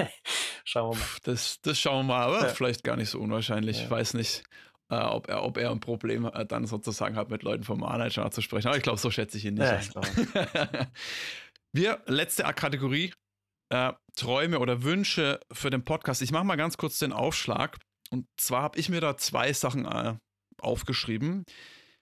schauen wir mal. Das, das schauen wir mal, aber ja. vielleicht gar nicht so unwahrscheinlich. Ja. Ich weiß nicht, äh, ob, er, ob er ein Problem äh, dann sozusagen hat, mit Leuten vom Manager zu sprechen. Aber ich glaube, so schätze ich ihn nicht. Ja, Wir, letzte Kategorie, äh, Träume oder Wünsche für den Podcast. Ich mache mal ganz kurz den Aufschlag. Und zwar habe ich mir da zwei Sachen äh, aufgeschrieben.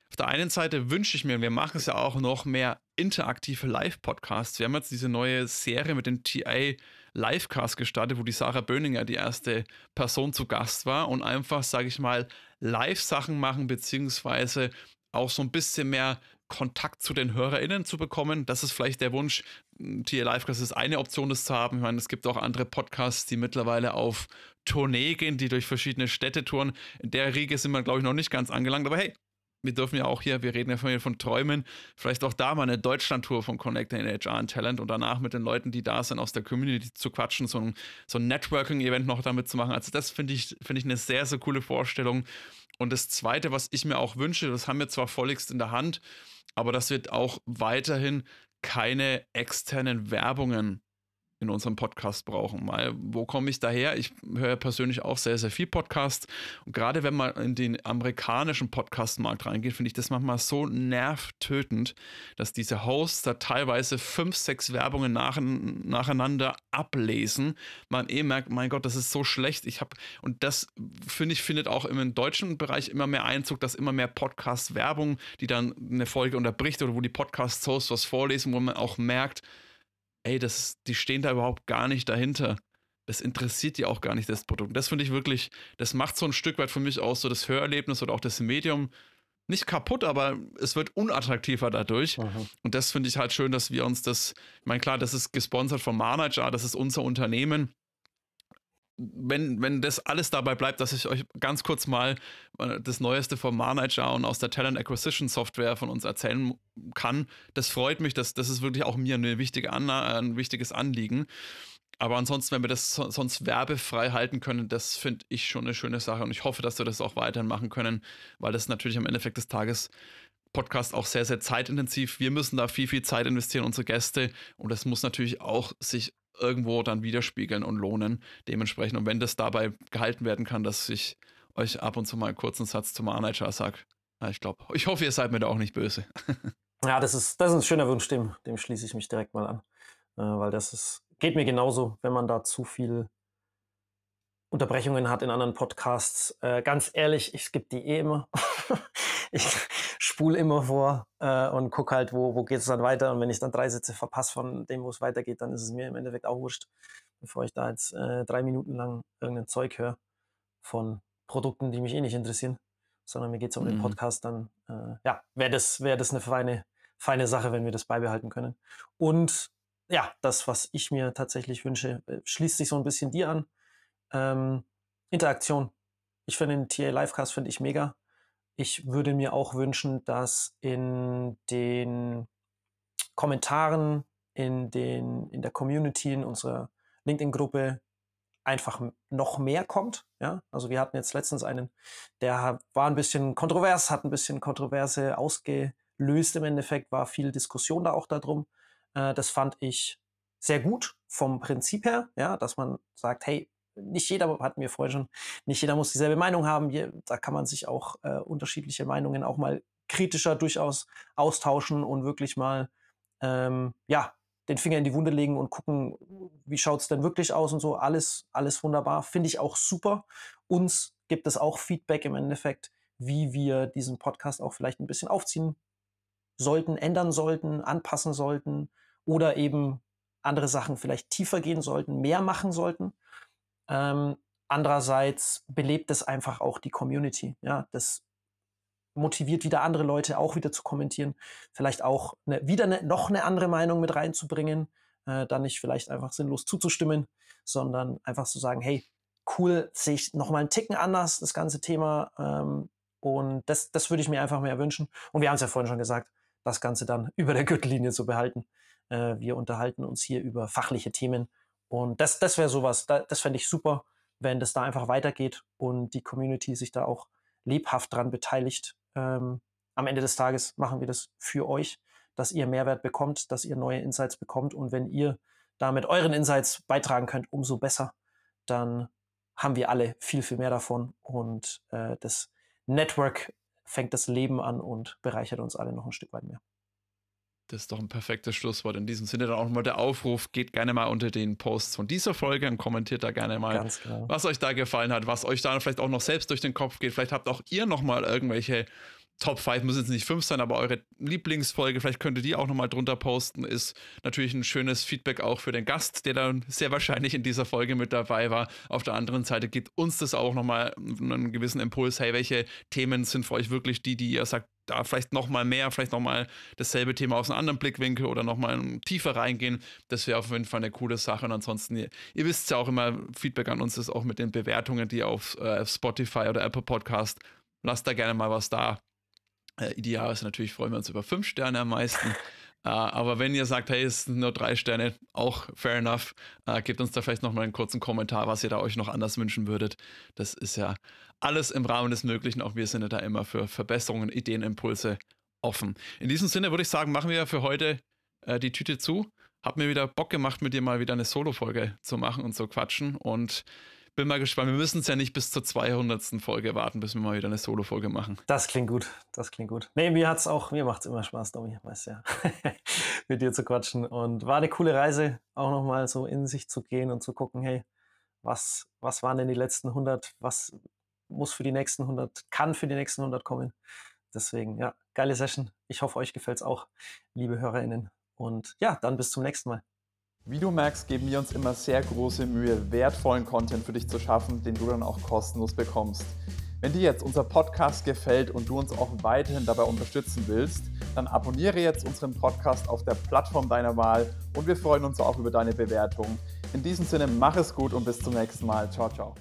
Auf der einen Seite wünsche ich mir, wir machen es ja auch noch mehr interaktive Live-Podcasts. Wir haben jetzt diese neue Serie mit den TA Livecast gestartet, wo die Sarah Böninger die erste Person zu Gast war und einfach, sage ich mal, Live-Sachen machen, beziehungsweise auch so ein bisschen mehr Kontakt zu den HörerInnen zu bekommen. Das ist vielleicht der Wunsch. TA Livecast ist eine Option, das zu haben. Ich meine, es gibt auch andere Podcasts, die mittlerweile auf Tournee gehen, die durch verschiedene Städte touren. In der Riege sind wir, glaube ich, noch nicht ganz angelangt. Aber hey, wir dürfen ja auch hier, wir reden ja von, von Träumen, vielleicht auch da mal eine Deutschland-Tour von Connector in HR and Talent und danach mit den Leuten, die da sind, aus der Community zu quatschen, so ein, so ein Networking-Event noch damit zu machen. Also das finde ich, finde ich eine sehr, sehr coole Vorstellung. Und das Zweite, was ich mir auch wünsche, das haben wir zwar volligst in der Hand, aber das wird auch weiterhin keine externen Werbungen in unserem Podcast brauchen. Weil, wo komme ich daher? Ich höre persönlich auch sehr, sehr viel Podcast. Und gerade wenn man in den amerikanischen Podcast-Markt reingeht, finde ich das manchmal so nervtötend, dass diese Hosts da teilweise fünf, sechs Werbungen nach, nacheinander ablesen. Man eh merkt, mein Gott, das ist so schlecht. Ich habe, und das finde ich, findet auch im deutschen Bereich immer mehr Einzug, dass immer mehr Podcast-Werbung, die dann eine Folge unterbricht oder wo die Podcast-Hosts was vorlesen, wo man auch merkt, ey, das, die stehen da überhaupt gar nicht dahinter. Das interessiert die auch gar nicht, das Produkt. Das finde ich wirklich, das macht so ein Stück weit für mich aus, so das Hörerlebnis oder auch das Medium nicht kaputt, aber es wird unattraktiver dadurch. Mhm. Und das finde ich halt schön, dass wir uns das, ich meine, klar, das ist gesponsert vom Manager, das ist unser Unternehmen wenn, wenn das alles dabei bleibt, dass ich euch ganz kurz mal äh, das Neueste vom Manager und aus der Talent Acquisition Software von uns erzählen kann, das freut mich. Das, das ist wirklich auch mir eine wichtige Anna, ein wichtiges Anliegen. Aber ansonsten, wenn wir das sonst werbefrei halten können, das finde ich schon eine schöne Sache. Und ich hoffe, dass wir das auch weiterhin machen können, weil das natürlich am Endeffekt des Tages Podcast auch sehr, sehr zeitintensiv. Wir müssen da viel, viel Zeit investieren, unsere Gäste. Und das muss natürlich auch sich irgendwo dann widerspiegeln und lohnen. Dementsprechend, und wenn das dabei gehalten werden kann, dass ich euch ab und zu mal einen kurzen Satz zum Manager sage, ich glaube, ich hoffe, ihr seid mir da auch nicht böse. ja, das ist, das ist ein schöner Wunsch, dem, dem schließe ich mich direkt mal an. Äh, weil das ist, geht mir genauso, wenn man da zu viel Unterbrechungen hat in anderen Podcasts. Äh, ganz ehrlich, ich skippe die eh immer. ich spule immer vor äh, und gucke halt, wo, wo geht es dann weiter. Und wenn ich dann drei Sätze verpasse von dem, wo es weitergeht, dann ist es mir im Endeffekt auch wurscht, bevor ich da jetzt äh, drei Minuten lang irgendein Zeug höre von Produkten, die mich eh nicht interessieren, sondern mir geht es um mhm. den Podcast, dann äh, ja, wäre das, wär das eine feine, feine Sache, wenn wir das beibehalten können. Und ja, das, was ich mir tatsächlich wünsche, äh, schließt sich so ein bisschen dir an ähm, Interaktion. Ich finde den TA Livecast finde ich mega. Ich würde mir auch wünschen, dass in den Kommentaren, in, den, in der Community, in unserer LinkedIn-Gruppe einfach noch mehr kommt. Ja? Also wir hatten jetzt letztens einen, der war ein bisschen kontrovers, hat ein bisschen Kontroverse ausgelöst im Endeffekt, war viel Diskussion da auch darum. Äh, das fand ich sehr gut vom Prinzip her, ja, dass man sagt, hey, nicht jeder, hatten wir vorher schon, nicht jeder muss dieselbe Meinung haben. Da kann man sich auch äh, unterschiedliche Meinungen auch mal kritischer durchaus austauschen und wirklich mal, ähm, ja, den Finger in die Wunde legen und gucken, wie schaut es denn wirklich aus und so. Alles, alles wunderbar. Finde ich auch super. Uns gibt es auch Feedback im Endeffekt, wie wir diesen Podcast auch vielleicht ein bisschen aufziehen sollten, ändern sollten, anpassen sollten oder eben andere Sachen vielleicht tiefer gehen sollten, mehr machen sollten. Ähm, andererseits belebt es einfach auch die Community. Ja, das motiviert wieder andere Leute auch wieder zu kommentieren, vielleicht auch eine, wieder eine, noch eine andere Meinung mit reinzubringen, äh, dann nicht vielleicht einfach sinnlos zuzustimmen, sondern einfach zu sagen, hey, cool, sehe ich nochmal einen Ticken anders, das ganze Thema. Ähm, und das, das würde ich mir einfach mehr wünschen. Und wir haben es ja vorhin schon gesagt, das Ganze dann über der Gürtellinie zu behalten. Äh, wir unterhalten uns hier über fachliche Themen und das, das wäre sowas, da, das fände ich super, wenn das da einfach weitergeht und die Community sich da auch lebhaft dran beteiligt. Ähm, am Ende des Tages machen wir das für euch, dass ihr Mehrwert bekommt, dass ihr neue Insights bekommt. Und wenn ihr da mit euren Insights beitragen könnt, umso besser. Dann haben wir alle viel, viel mehr davon. Und äh, das Network fängt das Leben an und bereichert uns alle noch ein Stück weit mehr. Das ist doch ein perfektes Schlusswort. In diesem Sinne dann auch nochmal der Aufruf, geht gerne mal unter den Posts von dieser Folge und kommentiert da gerne mal, genau. was euch da gefallen hat, was euch da vielleicht auch noch selbst durch den Kopf geht. Vielleicht habt auch ihr nochmal irgendwelche Top 5 müssen jetzt nicht 5 sein, aber eure Lieblingsfolge, vielleicht könnt ihr die auch nochmal drunter posten, ist natürlich ein schönes Feedback auch für den Gast, der dann sehr wahrscheinlich in dieser Folge mit dabei war. Auf der anderen Seite gibt uns das auch nochmal einen gewissen Impuls, hey, welche Themen sind für euch wirklich die, die ihr sagt, da vielleicht nochmal mehr, vielleicht nochmal dasselbe Thema aus einem anderen Blickwinkel oder nochmal tiefer reingehen. Das wäre auf jeden Fall eine coole Sache. Und ansonsten, ihr, ihr, wisst ja auch immer, Feedback an uns ist auch mit den Bewertungen, die auf äh, Spotify oder Apple Podcast. Lasst da gerne mal was da. Äh, ideal ist natürlich, freuen wir uns über fünf Sterne am meisten. äh, aber wenn ihr sagt, hey, es sind nur drei Sterne, auch fair enough, äh, gebt uns da vielleicht nochmal einen kurzen Kommentar, was ihr da euch noch anders wünschen würdet. Das ist ja alles im Rahmen des Möglichen. Auch wir sind ja da immer für Verbesserungen, Ideen, Impulse offen. In diesem Sinne würde ich sagen, machen wir für heute äh, die Tüte zu. Hab mir wieder Bock gemacht, mit dir mal wieder eine Solo-Folge zu machen und zu quatschen. Und bin mal gespannt. Wir müssen es ja nicht bis zur 200. Folge warten, bis wir mal wieder eine Solo-Folge machen. Das klingt gut. Das klingt gut. Nee, mir hat's auch, mir macht es immer Spaß, Domi, weißt ja, mit dir zu quatschen. Und war eine coole Reise, auch nochmal so in sich zu gehen und zu gucken, hey, was, was waren denn die letzten 100? Was muss für die nächsten 100, kann für die nächsten 100 kommen? Deswegen, ja, geile Session. Ich hoffe, euch gefällt es auch, liebe HörerInnen. Und ja, dann bis zum nächsten Mal. Wie du merkst, geben wir uns immer sehr große Mühe, wertvollen Content für dich zu schaffen, den du dann auch kostenlos bekommst. Wenn dir jetzt unser Podcast gefällt und du uns auch weiterhin dabei unterstützen willst, dann abonniere jetzt unseren Podcast auf der Plattform deiner Wahl und wir freuen uns auch über deine Bewertung. In diesem Sinne, mach es gut und bis zum nächsten Mal. Ciao, ciao.